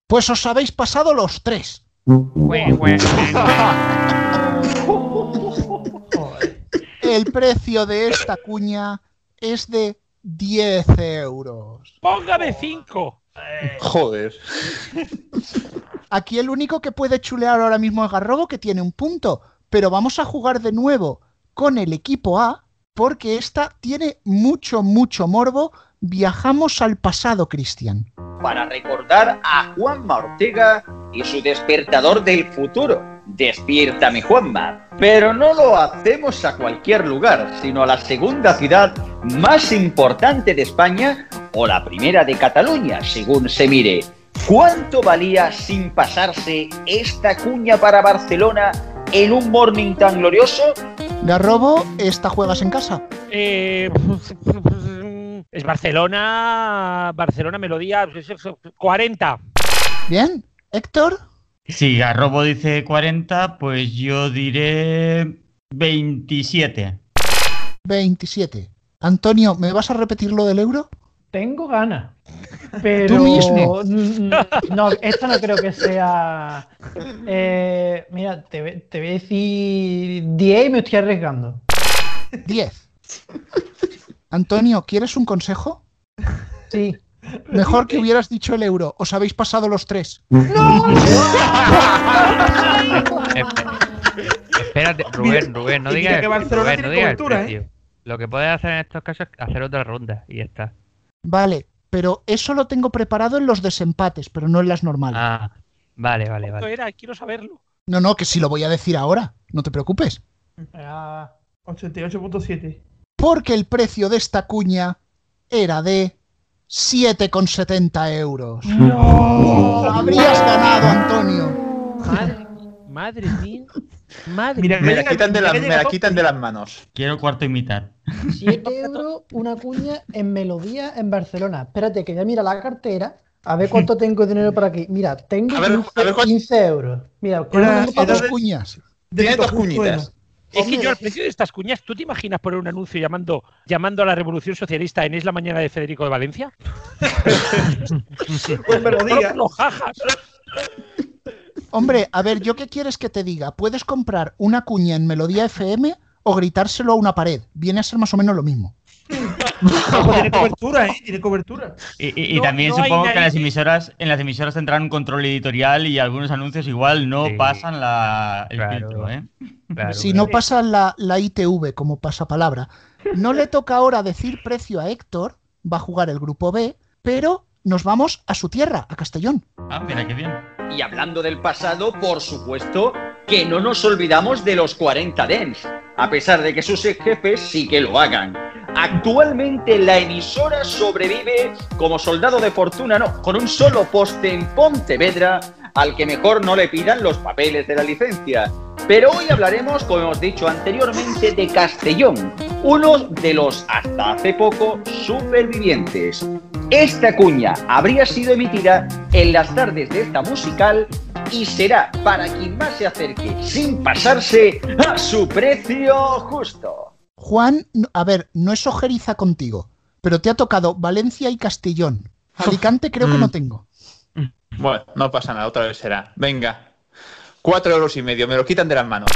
pues os habéis pasado los tres. El precio de esta cuña es de 10 euros. Póngame 5. Joder. Aquí el único que puede chulear ahora mismo es Garrobo, que tiene un punto. Pero vamos a jugar de nuevo con el equipo A porque esta tiene mucho, mucho morbo. Viajamos al pasado, Cristian. para recordar a Juanma Ortega y su despertador del futuro. Despiértame Juanma. Pero no lo hacemos a cualquier lugar, sino a la segunda ciudad más importante de España o la primera de Cataluña, según se mire. ¿Cuánto valía sin pasarse esta cuña para Barcelona en un morning tan glorioso? Garrobo, esta juegas en casa. Eh, es Barcelona, Barcelona Melodía 40. Bien, Héctor, Si Garrobo dice 40, pues yo diré 27. 27. Antonio, ¿me vas a repetir lo del euro? Tengo ganas. Pero. Tú mismo. No, esta no creo que sea. Eh, mira, te, te voy a decir 10 y me estoy arriesgando. 10. Antonio, ¿quieres un consejo? Sí. Mejor que hubieras dicho el euro. Os habéis pasado los tres. Espérate, Rubén, Rubén, no digas mira que Barcelona Rubén, tiene no digas ¿eh? Lo que puedes hacer en estos casos es hacer otra ronda y ya está. Vale, pero eso lo tengo preparado en los desempates, pero no en las normales. Ah, vale, vale, ¿Cuánto vale. era? Quiero saberlo. No, no, que si lo voy a decir ahora. No te preocupes. Ah, 88.7. Porque el precio de esta cuña era de 7,70 euros. ¡No! Habrías ganado, Antonio. Madre, madre mía. Madre Mira, Me mía. la quitan de, la- me la quitan de las manos. Quiero cuarto y mitad. 7 euros una cuña en melodía en Barcelona. Espérate, que ya mira la cartera. A ver cuánto tengo de dinero por aquí. Mira, tengo A ver, 15, a ver cuánto- 15 euros. Mira, ¿cuánto Era- tengo para era Dos cuñas. Tiene dos cuñitas. Es que yo al precio de estas cuñas, ¿tú te imaginas poner un anuncio llamando, llamando a la revolución socialista en Es la mañana de Federico de Valencia? Pues melodía. Los jajas. Hombre, a ver, ¿yo qué quieres que te diga? Puedes comprar una cuña en Melodía FM o gritárselo a una pared. Viene a ser más o menos lo mismo. Tiene cobertura, ¿eh? Tiene cobertura. Y, y- y No- también no supongo que en las emisoras, en las emisoras tendrán un control editorial y algunos anuncios igual no Sí. pasan la, el Claro. filtro, ¿eh? Claro, Si claro. no pasa la, la ITV como pasapalabra. No le toca ahora decir precio a Héctor, va a jugar el grupo B, pero nos vamos a su tierra, a Castellón. Ah, mira qué bien. Y hablando del pasado, por supuesto que no nos olvidamos de los 40 Dens, a pesar de que sus jefes sí que lo hagan. Actualmente la emisora sobrevive como soldado de fortuna, no, con un solo poste en Pontevedra al que mejor no le pidan los papeles de la licencia. Pero hoy hablaremos, como hemos dicho anteriormente, de Castellón, uno de los hasta hace poco supervivientes. Esta cuña habría sido emitida en las tardes de esta musical y será para quien más se acerque sin pasarse a su precio justo. Juan, a ver, no es ojeriza contigo, pero te ha tocado Valencia y Castellón. Alicante creo que no tengo. Bueno, no pasa nada, otra vez será. Venga. Cuatro euros y medio, me lo quitan de las manos.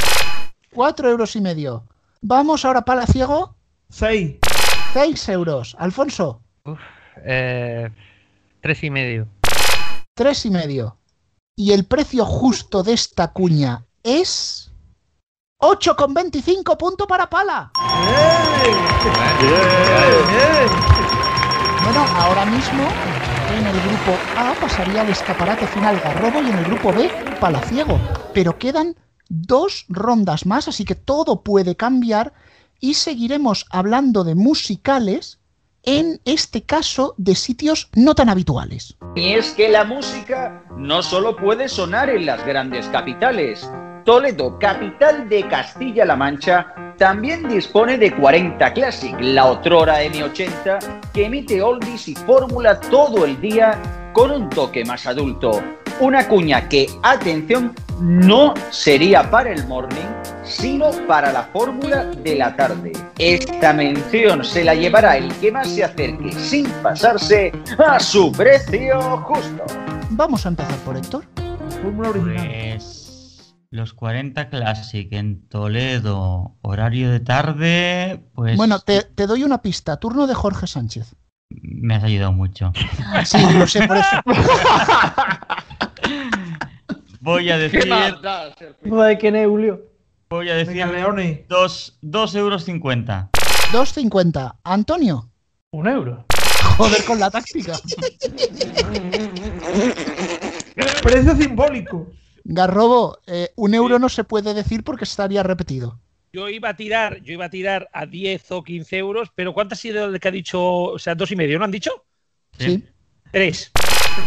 Cuatro euros y medio. Vamos ahora para ciego. 6. Seis euros. Alfonso, Eh, tres y medio. tres y medio. Y el precio justo de esta cuña es 8,25 punto para pala. Bueno, ahora mismo en el grupo A pasaría el escaparate final Garrobo y en el grupo B Palaciego. Pero quedan dos rondas más, así que todo puede cambiar y seguiremos hablando de musicales, en este caso de sitios no tan habituales. Y es que la música no solo puede sonar en las grandes capitales. Toledo, capital de Castilla-La Mancha, también dispone de 40 Classic, la otrora M80, que emite oldies y fórmula todo el día con un toque más adulto. Una cuña que, atención, no sería para el morning, sino para la fórmula de la tarde. Esta mención se la llevará el que más se acerque sin pasarse a su precio justo. Vamos a empezar por Héctor. Fórmula original. Pues los 40 Classic en Toledo, horario de tarde, pues Bueno, te, te doy una pista. Turno de Jorge Sánchez. me has ayudado mucho. Sí, lo sé por eso. Voy a decir, Joder, ¿quién es Julio? voy a Venga, decir Leone. dos, dos euros cincuenta. 2.50. Antonio. Un euro. Joder con la táctica. Precio simbólico. Garrobo, eh, un euro no se puede decir porque estaría repetido. Yo iba a tirar, yo iba a tirar a 10 o 15 euros, pero ¿cuánto ha sido el que ha dicho? O sea, dos y medio, ¿no han dicho? Sí. Tres.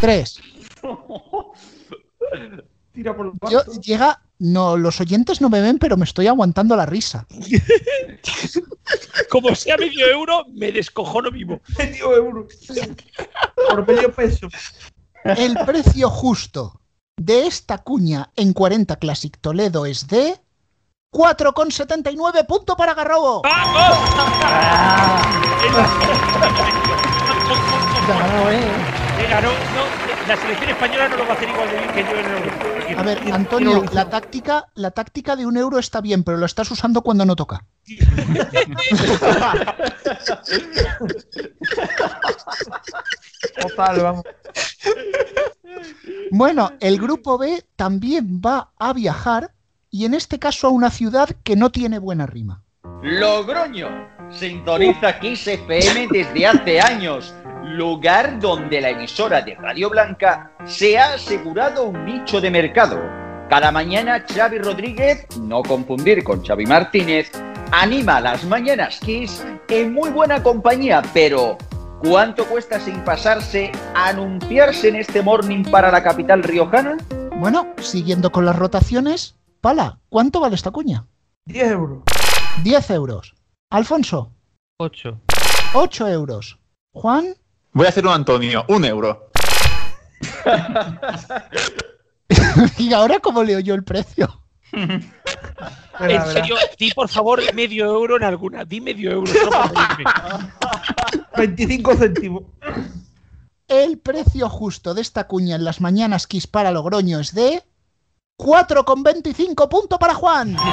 Tres. Tira por Yo, llega. No, los oyentes no me ven, pero me estoy aguantando la risa. Como sea medio euro, me descojono vivo. Medio euro. Por medio peso. El precio justo de esta cuña en 40 Classic Toledo es de 4,79 punto para Garrobo. Claro, eh. Venga, no, no, la selección española no lo va a hacer igual de bien que yo en el euro. A ver, Antonio, la táctica, la táctica de un euro está bien, pero lo estás usando cuando no toca. Total, vamos. Bueno, el grupo B también va a viajar y en este caso a una ciudad que no tiene buena rima. Logroño. Sintoniza Kiss FM desde hace años, lugar donde la emisora de Radio Blanca se ha asegurado un nicho de mercado. Cada mañana Xavi Rodríguez, no confundir con Xavi Martínez, anima las mañanas Kiss en muy buena compañía, pero ¿cuánto cuesta sin pasarse anunciarse en este morning para la capital riojana? Bueno, siguiendo con las rotaciones, Pala, ¿cuánto vale esta cuña? 10 euros. 10 euros. Alfonso, 8. 8 euros. Juan, Voy a hacer un Antonio, un euro. y ahora cómo leo yo el precio. En serio, di por favor medio euro en alguna. Di medio euro. solo para reírme. 25 céntimos. El precio justo de esta cuña en las mañanas Kiss para Logroño es de 4,25 punto para Juan.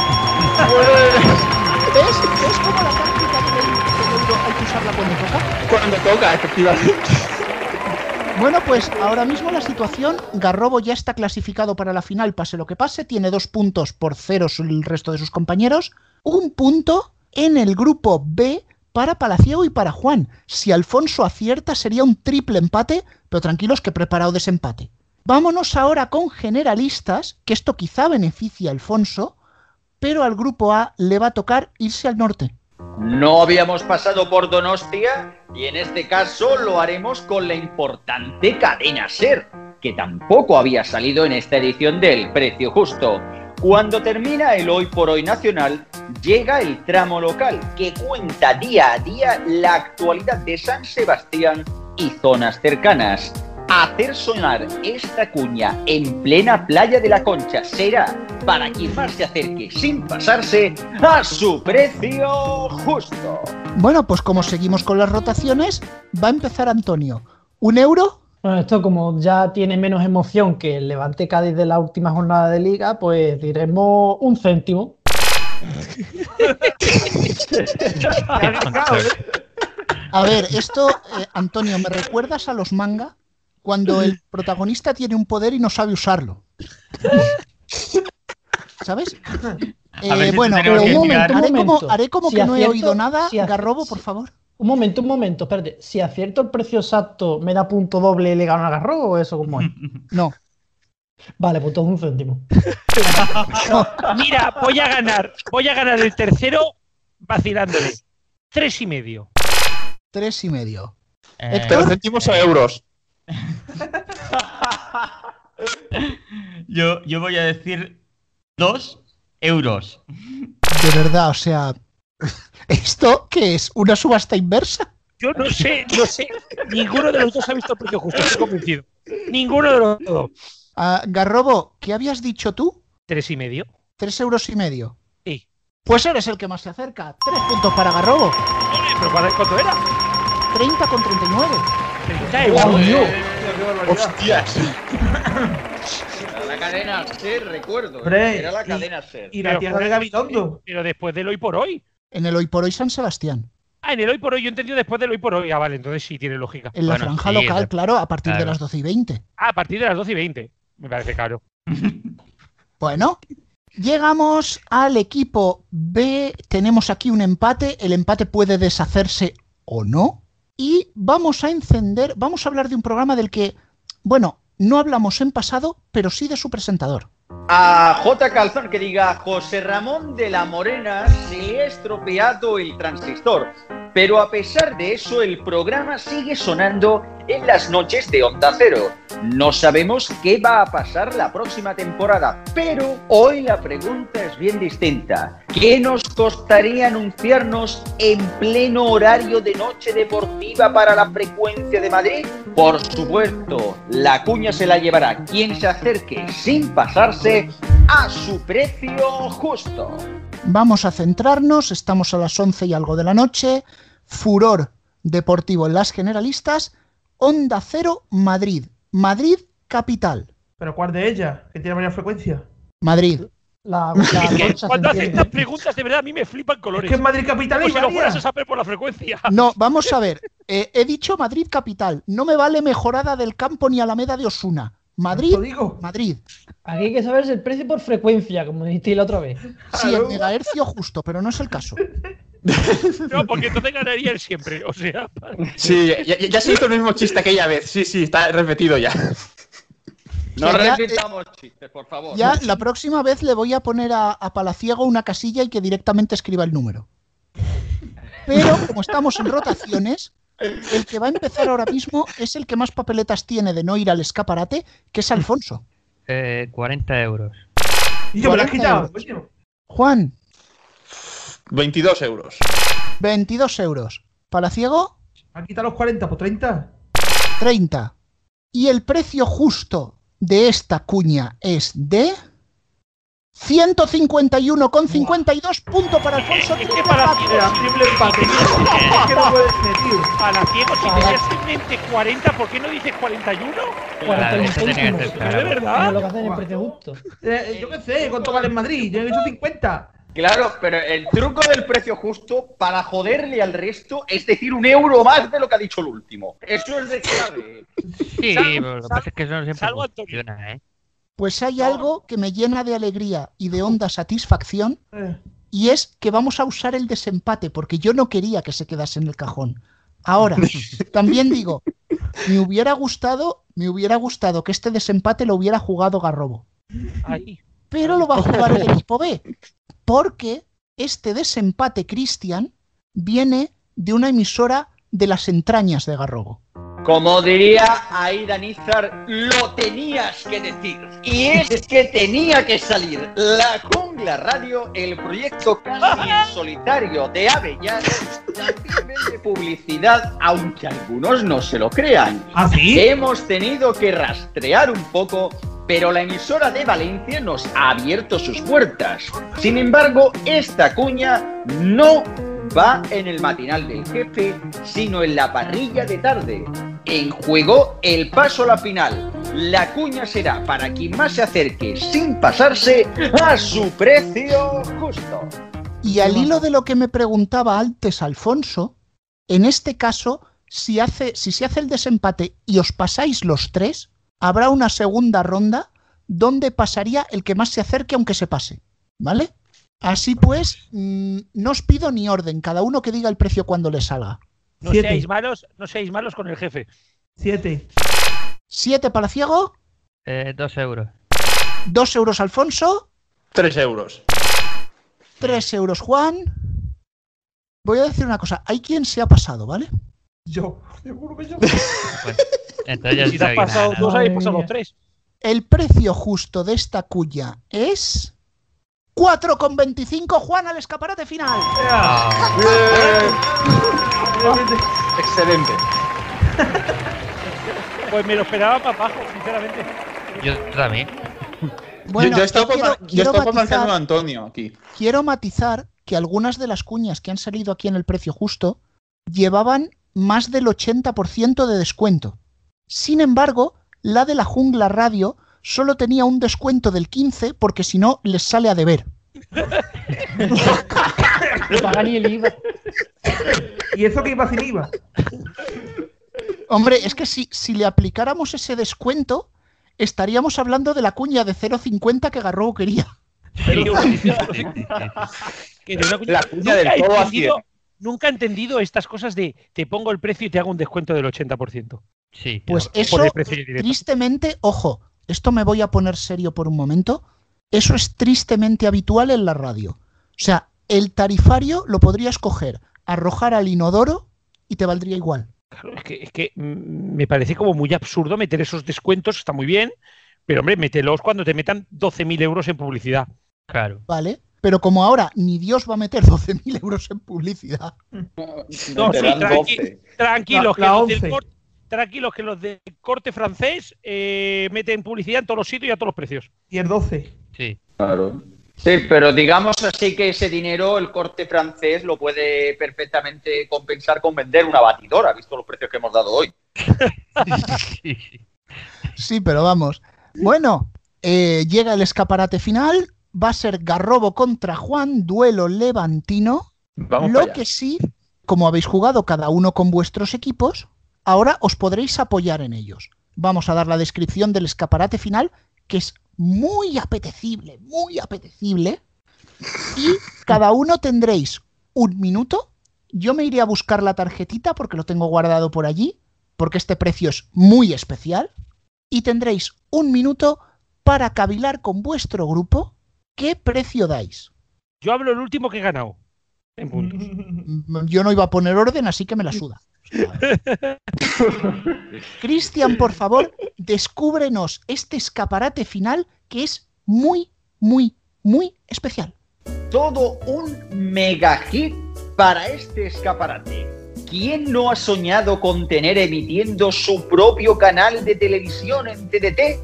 ¿Ves? ¿Ves cómo la táctica del del euro hay que usarla cuando toca? Cuando toca, efectivamente. Bueno, pues ahora mismo la situación, Garrobo ya está clasificado para la final, pase lo que pase, tiene dos puntos por cero el resto de sus compañeros, un punto en el grupo B para Palaciego y para Juan. Si Alfonso acierta sería un triple empate, pero tranquilos que he preparado desempate. Vámonos ahora con generalistas, que esto quizá beneficie a Alfonso, pero al grupo A le va a tocar irse al norte. No habíamos pasado por Donostia y en este caso lo haremos con la importante cadena Ser, que tampoco había salido en esta edición del Precio Justo. Cuando termina el Hoy por Hoy Nacional, llega el tramo local, que cuenta día a día la actualidad de San Sebastián y zonas cercanas. Hacer sonar esta cuña en plena playa de la Concha será para quien más se acerque sin pasarse a su precio justo. Bueno, pues como seguimos con las rotaciones, va a empezar Antonio. ¿Un euro? Bueno, esto como ya tiene menos emoción que el Levante Cádiz de la última jornada de liga, pues diremos un céntimo. A ver, esto, eh, Antonio, ¿me recuerdas a los manga? Cuando el protagonista tiene un poder y no sabe usarlo. ¿Sabes? Eh, bueno, un momento, haré como, haré como Si que no he oído nada. si Garrobo, por favor. Un momento, un momento, espérate. Si acierto el precio exacto, ¿me da punto doble y le gano a Garro o eso cómo es? No. Vale, pues todo un céntimo. Mira, voy a ganar. Voy a ganar el tercero vacilándole. Tres y medio. Tres y medio. Eh, Pero céntimos o euros. Yo, yo voy a decir dos euros. De verdad, o sea. ¿Esto qué es? ¿Una subasta inversa? Yo no sé, no sé. Ninguno de los dos ha visto el precio justo, estoy convencido. Ninguno de los dos. Ah, Garrobo, ¿qué habías dicho tú? Tres y medio. Tres euros y medio. Sí. Pues eres el que más se acerca. Tres puntos para Garrobo. ¿Pero cuál- cuánto era? 30 con 39. 30 euros. Hostias. La cadena Ser, recuerdo. Hombre, Era la cadena Ser. Y la tierra de Gabilondo. Pero después del hoy por hoy. En el hoy por hoy San Sebastián. Ah, en el hoy por hoy yo he entendido después del hoy por hoy. Ah, vale, entonces sí tiene lógica. En la Bueno, franja sí, local, claro, a partir de las 12 y 20. Ah, a partir de las 12 y 20. Me parece caro. Bueno, Llegamos al equipo B. Tenemos aquí un empate. El empate puede deshacerse o no. Y vamos a encender, vamos a hablar de un programa del que, bueno, no hablamos en pasado, pero sí de su presentador. A J. Calzón que diga José Ramón de la Morena se ha estropeado el transistor, pero a pesar de eso el programa sigue sonando en las noches de Onda Cero. No sabemos qué va a pasar la próxima temporada, pero hoy la pregunta es bien distinta. ¿Qué nos costaría anunciarnos en pleno horario de noche deportiva para la frecuencia de Madrid? Por supuesto, la cuña se la llevará quien se acerque sin pasarse a su precio justo. Vamos a centrarnos, estamos a las 11 y algo de la noche. Furor deportivo en las generalistas. Onda Cero Madrid. Madrid capital. ¿Pero cuál de ellas? Que tiene varias frecuencias. Madrid. La, Es que cuando haces estas preguntas, de verdad, a mí me flipan colores. Es que en Madrid capital lo varias. fueras a saber por la frecuencia. No, vamos a ver. Eh, he dicho Madrid capital. No me vale mejorada del campo ni Alameda de Osuna. Madrid, Madrid. Aquí hay que saber el precio por frecuencia, como dijiste la otra vez. Sí, en megahercio justo, pero no es el caso. No, porque entonces ganaría él siempre. O sea, Sí, ya, ya- se hizo el mismo chiste aquella vez. Sí, sí, está repetido ya. No ya, repitamos chistes, por favor. Ya la próxima vez le voy a poner a, a Palaciego una casilla y que directamente escriba el número. Pero como estamos en rotaciones, el que va a empezar ahora mismo es el que más papeletas tiene de no ir al escaparate, que es Alfonso. Eh, 40 euros. Y yo me la he 40 quitado. Juan, 22 euros. 22 euros. Palaciego, ¿Ha quitado los 40 por 30? 30. Y el precio justo de esta cuña es de 151,52 punto para Alfonso. triple para empate. Era triple empate. Es que no puede ser, tío. Palaciego, si tenías en mente 40, ¿por qué no dices 41? Claro, eso tenía que ser ¿De claro. verdad? Lo que hacen en precio justo. Eh, yo qué sé, ¿cuánto vale en Madrid? Yo he dicho 50. Claro, pero el truco del precio justo para joderle al resto es decir un euro más de lo que ha dicho el último. Eso es de clave. Sí, Sal- pero lo que pasa es que eso no siempre salvo funciona, ¿eh? Pues hay algo que me llena de alegría y de honda satisfacción y es que vamos a usar el desempate porque yo no quería que se quedase en el cajón. Ahora, también digo, me hubiera gustado, me hubiera gustado que este desempate lo hubiera jugado Garrobo, Ahí. pero lo va a jugar el equipo B, porque este desempate Cristian viene de una emisora de las entrañas de Garrobo. Como diría Aida Nizar, lo tenías que decir. Y es que tenía que salir. La Jungla Radio, el proyecto casi en solitario de Avellanos, también vende publicidad, aunque algunos no se lo crean. ¿Ah, sí? Hemos tenido que rastrear un poco, pero la emisora de Valencia nos ha abierto sus puertas. Sin embargo, esta cuña no va en el matinal del jefe, sino en la parrilla de tarde. En juego el paso a la final. La cuña será para quien más se acerque sin pasarse a su precio justo. Y al hilo de lo que me preguntaba antes Alfonso, en este caso, si, hace, si se hace el desempate y os pasáis los tres, habrá una segunda ronda donde pasaría el que más se acerque aunque se pase. ¿Vale? Así pues, mm, no os pido ni orden, cada uno que diga el precio cuando le salga. No Siete. seáis malos, no seáis malos con el jefe. 7. Siete Palaciego, Eh, dos euros. dos euros Alfonso, 3 euros. tres euros Juan. Voy a decir una cosa, hay quien se ha pasado, ¿vale? Yo, seguro que yo. Bueno, entonces Si te has pasado nada. dos, habéis pasado mía. los tres. El precio justo de esta cuya es 4,25 Juan al escaparate final. Excelente. Pues me lo esperaba para abajo, sinceramente. Yo también. Bueno, yo, yo he estado por, quiero, matizar, Antonio aquí. quiero matizar que algunas de las cuñas que han salido aquí en el precio justo llevaban más del 80% de descuento. Sin embargo, la de la Jungla Radio solo tenía un descuento del 15 porque si no les sale a deber. No paga ni el IVA. ¿Y eso que iba sin IVA? Hombre, es que si, si le aplicáramos ese descuento, estaríamos hablando de la cuña de 0,50 que Garrobo quería. La cuña nunca del he todo a entendido- 100. Nunca he entendido estas cosas de te pongo el precio y te hago un descuento del 80%. Sí. Pues eso, tristemente, ojo, esto me voy a poner serio por un momento. Eso es tristemente habitual en la radio. O sea, el tarifario lo podrías coger, arrojar al inodoro y te valdría igual. Claro, es que, es que me parece como muy absurdo meter esos descuentos, está muy bien, pero hombre, mételos cuando te metan 12.000 euros en publicidad. Claro. ¿Vale? Pero como ahora ni Dios va a meter 12.000 euros en publicidad. No, sí, Meterán tranqui- 12. tranquilos, La- que la los del 11. corte, tranquilos que los del corte francés eh, meten publicidad en todos los sitios y a todos los precios. Y el 12. Sí. Claro. Sí, pero digamos así que ese dinero el corte francés lo puede perfectamente compensar con vender una batidora, visto los precios que hemos dado hoy. Sí, pero vamos. Bueno, eh, llega el escaparate final. Va a ser Garrobo contra Juan, duelo levantino. Vamos Lo que sí, como habéis jugado cada uno con vuestros equipos, ahora os podréis apoyar en ellos. Vamos a dar la descripción del escaparate final, que es muy apetecible, muy apetecible. Y cada uno tendréis un minuto. Yo me iré a buscar la tarjetita porque lo tengo guardado por allí, porque este precio es muy especial. Y tendréis un minuto para cavilar con vuestro grupo qué precio dais. Yo hablo el último que he ganado. En puntos. Yo no iba a poner orden, así que me la suda. Cristian, por favor, descúbrenos este escaparate final que es muy, muy, muy especial. Todo un mega hit para este escaparate. ¿Quién no ha soñado con tener emitiendo su propio canal de televisión en TDT?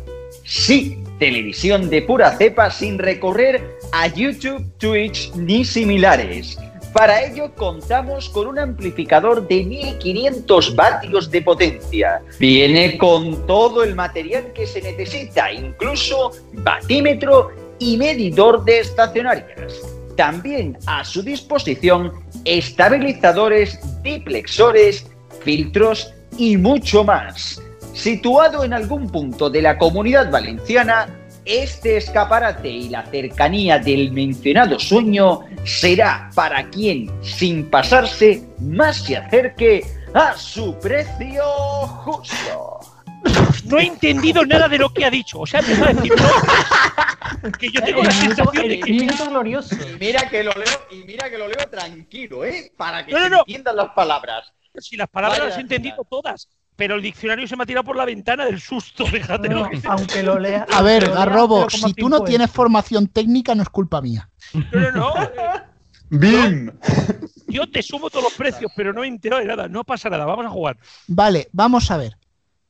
Sí, televisión de pura cepa sin recorrer a YouTube, Twitch ni similares. Para ello contamos con un amplificador de 1500 vatios de potencia. Viene con todo el material que se necesita, incluso batímetro y medidor de estacionarias. También a su disposición estabilizadores, diplexores, filtros y mucho más. Situado en algún punto de la comunidad valenciana, este escaparate y la cercanía del mencionado sueño será para quien, sin pasarse, más se acerque a su precio justo. No he entendido nada de lo que ha dicho. O sea, empezó a decir no. que yo tengo la sensación de que. minuto glorioso. Y mira que lo leo, y mira que lo leo tranquilo, ¿eh? Para que No, no, se no. entiendan las palabras. Si las palabras Vaya las he entendido todas, pero el diccionario se me ha tirado por la ventana del susto. Fíjate No, lo que aunque lo lea. A ver, Garrobo, 0,5 si tú no es. tienes formación técnica, no es culpa mía. No, no, no. ¡Bim! Yo te sumo todos los precios, pero no me he enterado de nada. No pasa nada. Vamos a jugar. Vale, vamos a ver.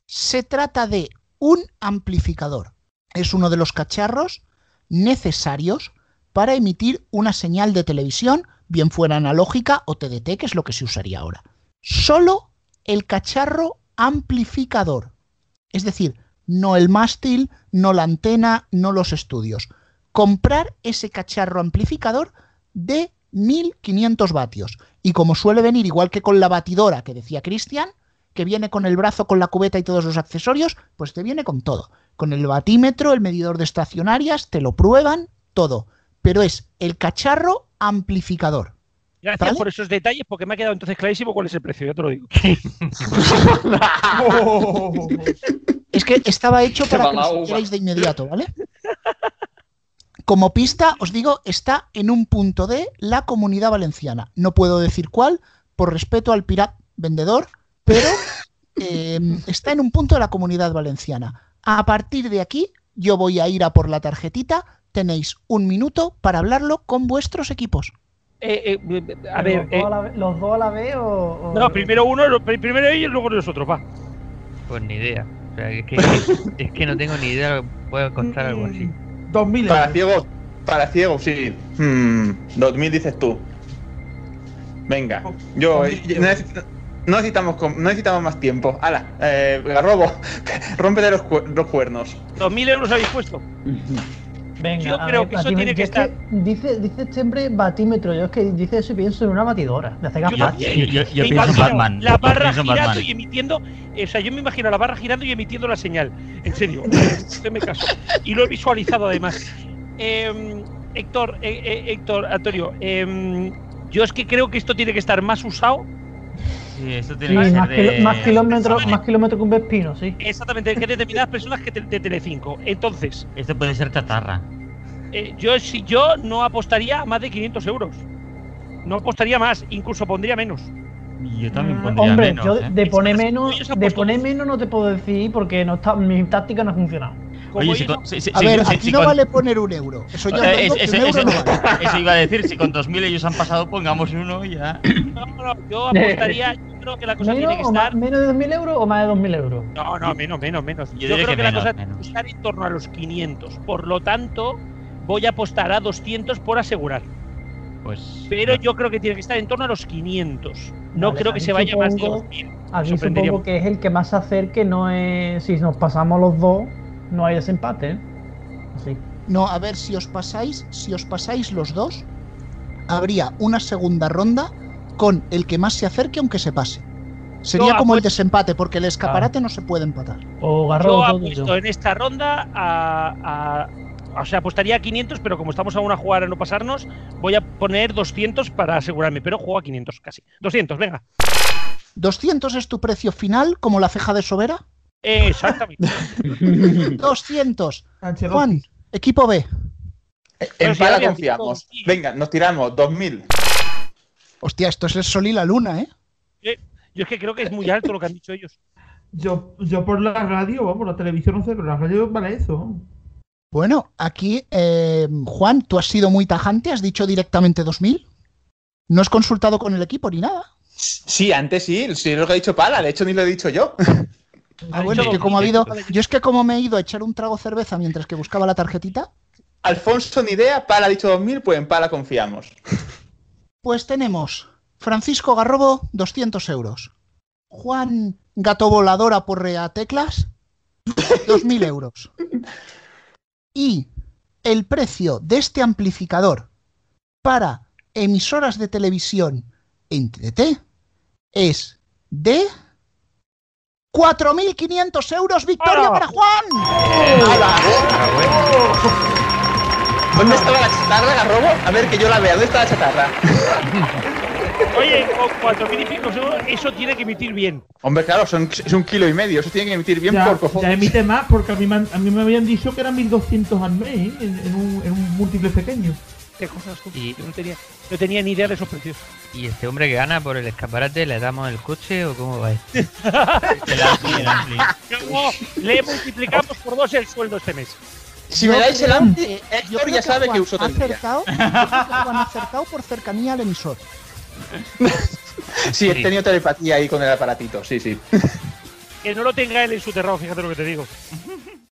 Se trata de un amplificador. Es uno de los cacharros necesarios para emitir una señal de televisión, bien fuera analógica o TDT, que es lo que se usaría ahora. Solo el cacharro amplificador. Es decir, no el mástil, no la antena, no los estudios. Comprar ese cacharro amplificador de 1500 vatios. Y como suele venir, igual que con la batidora que decía Cristian, que viene con el brazo, con la cubeta y todos los accesorios, pues te viene con todo. Con el batímetro, el medidor de estacionarias, te lo prueban, todo. Pero es el cacharro amplificador. Gracias ¿Vale? por esos detalles, porque me ha quedado entonces clarísimo cuál es el precio. Ya te lo digo. Es que estaba hecho para que lo supierais de inmediato, ¿vale? Como pista, os digo, está en un punto de la comunidad valenciana. No puedo decir cuál, por respeto al pirat vendedor, pero eh, está en un punto de la comunidad valenciana. A partir de aquí, yo voy a ir a por la tarjetita. Tenéis un minuto para hablarlo con vuestros equipos. Eh, eh, a ver, ¿Los, dos eh, a la vez, ¿Los dos a la vez o.? o- no, primero uno, primero ellos y luego nosotros, va. Pues ni idea. O sea, es que, es que no tengo ni idea de lo que puede costar algo así. 2000 Para euros. ciegos, para ciegos, sí. Hmm, 2000 dices tú. Venga, yo eh, no, necesito- no necesitamos no necesitamos más tiempo. Hala, eh, Garrobo, rómpete los, cu- los cuernos. 2.000 euros habéis puesto. Venga, Yo creo ver, que eso tiene que estar- dice, dice hombre batímetro. Yo es que dice eso y pienso en una batidora. De hacer Yo. Yo, yo- yo Me pienso en imagino Batman. La barra girando Batman. y emitiendo. O sea, yo me imagino la barra girando y emitiendo la señal. En serio. Usted me caso. Y lo he visualizado además. Eh, Héctor, eh, eh, Héctor, Antonio, em, yo es que creo que esto tiene que estar más usado. Sí, que más, ser kilo- de. más kilómetros más kilómetros que un Vespino, sí. Exactamente, que determinadas personas que te- de Telecinco. Entonces, Esto puede ser chatarra. eh, yo si yo no apostaría a más de 500 euros. No apostaría más, incluso pondría menos. Yo también Mm, pondría Hombre, menos. yo ¿eh? de poner menos, de poner menos no te puedo decir porque no está, mi táctica no ha funcionado. Oye, si con- si- si- A si- ver, si- aquí si no con- vale poner un euro. Eso ya es- que eso- un euro eso- no vale. Eso iba a decir, si con 2.000 ellos han pasado, pongamos uno y ya. no, no, yo apostaría, yo creo que la cosa ¿Menos, tiene que más- estar. menos de 2.000 euros o más de 2.000 euros? No, no, menos, menos, menos. Yo creo que que, la cosa menos. tiene que estar en torno a los 500. Por lo tanto, voy a apostar a 200 por asegurar. Pues. Pero yo creo que tiene que estar en torno a los 500. No Vale, creo que se vaya más de supongo- 2000. Aquí supongo que es el que más se acerque, no es. Si nos pasamos los dos, no hay desempate, ¿eh? Así. No, a ver, si os pasáis, si os pasáis los dos, habría una segunda ronda con el que más se acerque aunque se pase. Sería Yo como el desempate, porque el escaparate no se puede empatar. O Yo Garro todo apuesto en esta ronda a, a- O sea, apostaría a 500, pero como estamos a una jugada a no pasarnos, voy a poner 200 para asegurarme. Pero juego a 500 casi. 200, venga. ¿200 es tu precio final, como la ceja de Sobera? Eh, exactamente. 200. Ancelotti. Juan, equipo B. En Pero si pala confiamos. Venga, nos tiramos, 2000. Hostia, esto es el sol y la luna, ¿eh? Eh, Yo es que creo que es muy alto lo que han dicho ellos. Yo, yo por la radio, vamos, la televisión no sé, pero la radio vale eso. Bueno, aquí, eh, Juan, tú has sido muy tajante, has dicho directamente 2000. No has consultado con el equipo ni nada. Sí, antes sí, sí es lo que ha dicho Pala, de hecho ni lo he dicho yo. Ah, bueno, es que como ha habido. Yo es que como me he ido a echar un trago cerveza mientras que buscaba la tarjetita, Alfonso ni idea, Pala ha dicho 2000, pues en Pala confiamos. pues tenemos Francisco Garrobo, 200 euros. Juan Gato Voladora por Rea Teclas, 2.000 euros. Y el precio de este amplificador para emisoras de televisión en TDT es de 4.500 euros. ¡Victoria para Juan! ¿Dónde estaba la chatarra, Garrobo? A ver, que yo la vea. ¿Dónde está la chatarra? Oye, con 4.000 y pico euros, eso tiene que emitir bien. Hombre, claro, son, es un kilo y medio. Eso tiene que emitir bien Ya, por cojones. ya emite más porque a mí, a mí me habían dicho que eran 1200 al mes ¿eh? en, en un, en un múltiple pequeño. ¿Qué cosas tú? Y- Yo no tenía, no tenía ni idea de esos precios. ¿Y este hombre que gana por el escaparate le damos el coche o cómo va esto? El ampli, el ampli. Le multiplicamos por dos el sueldo este mes. Si me dais el yo Héctor ya sabe que uso tendría. acertado, yo creo que acertado por cercanía al emisor. Sí, he tenido telepatía ahí con el aparatito, sí, sí. Que no lo tenga él en su terrado, fíjate lo que te digo.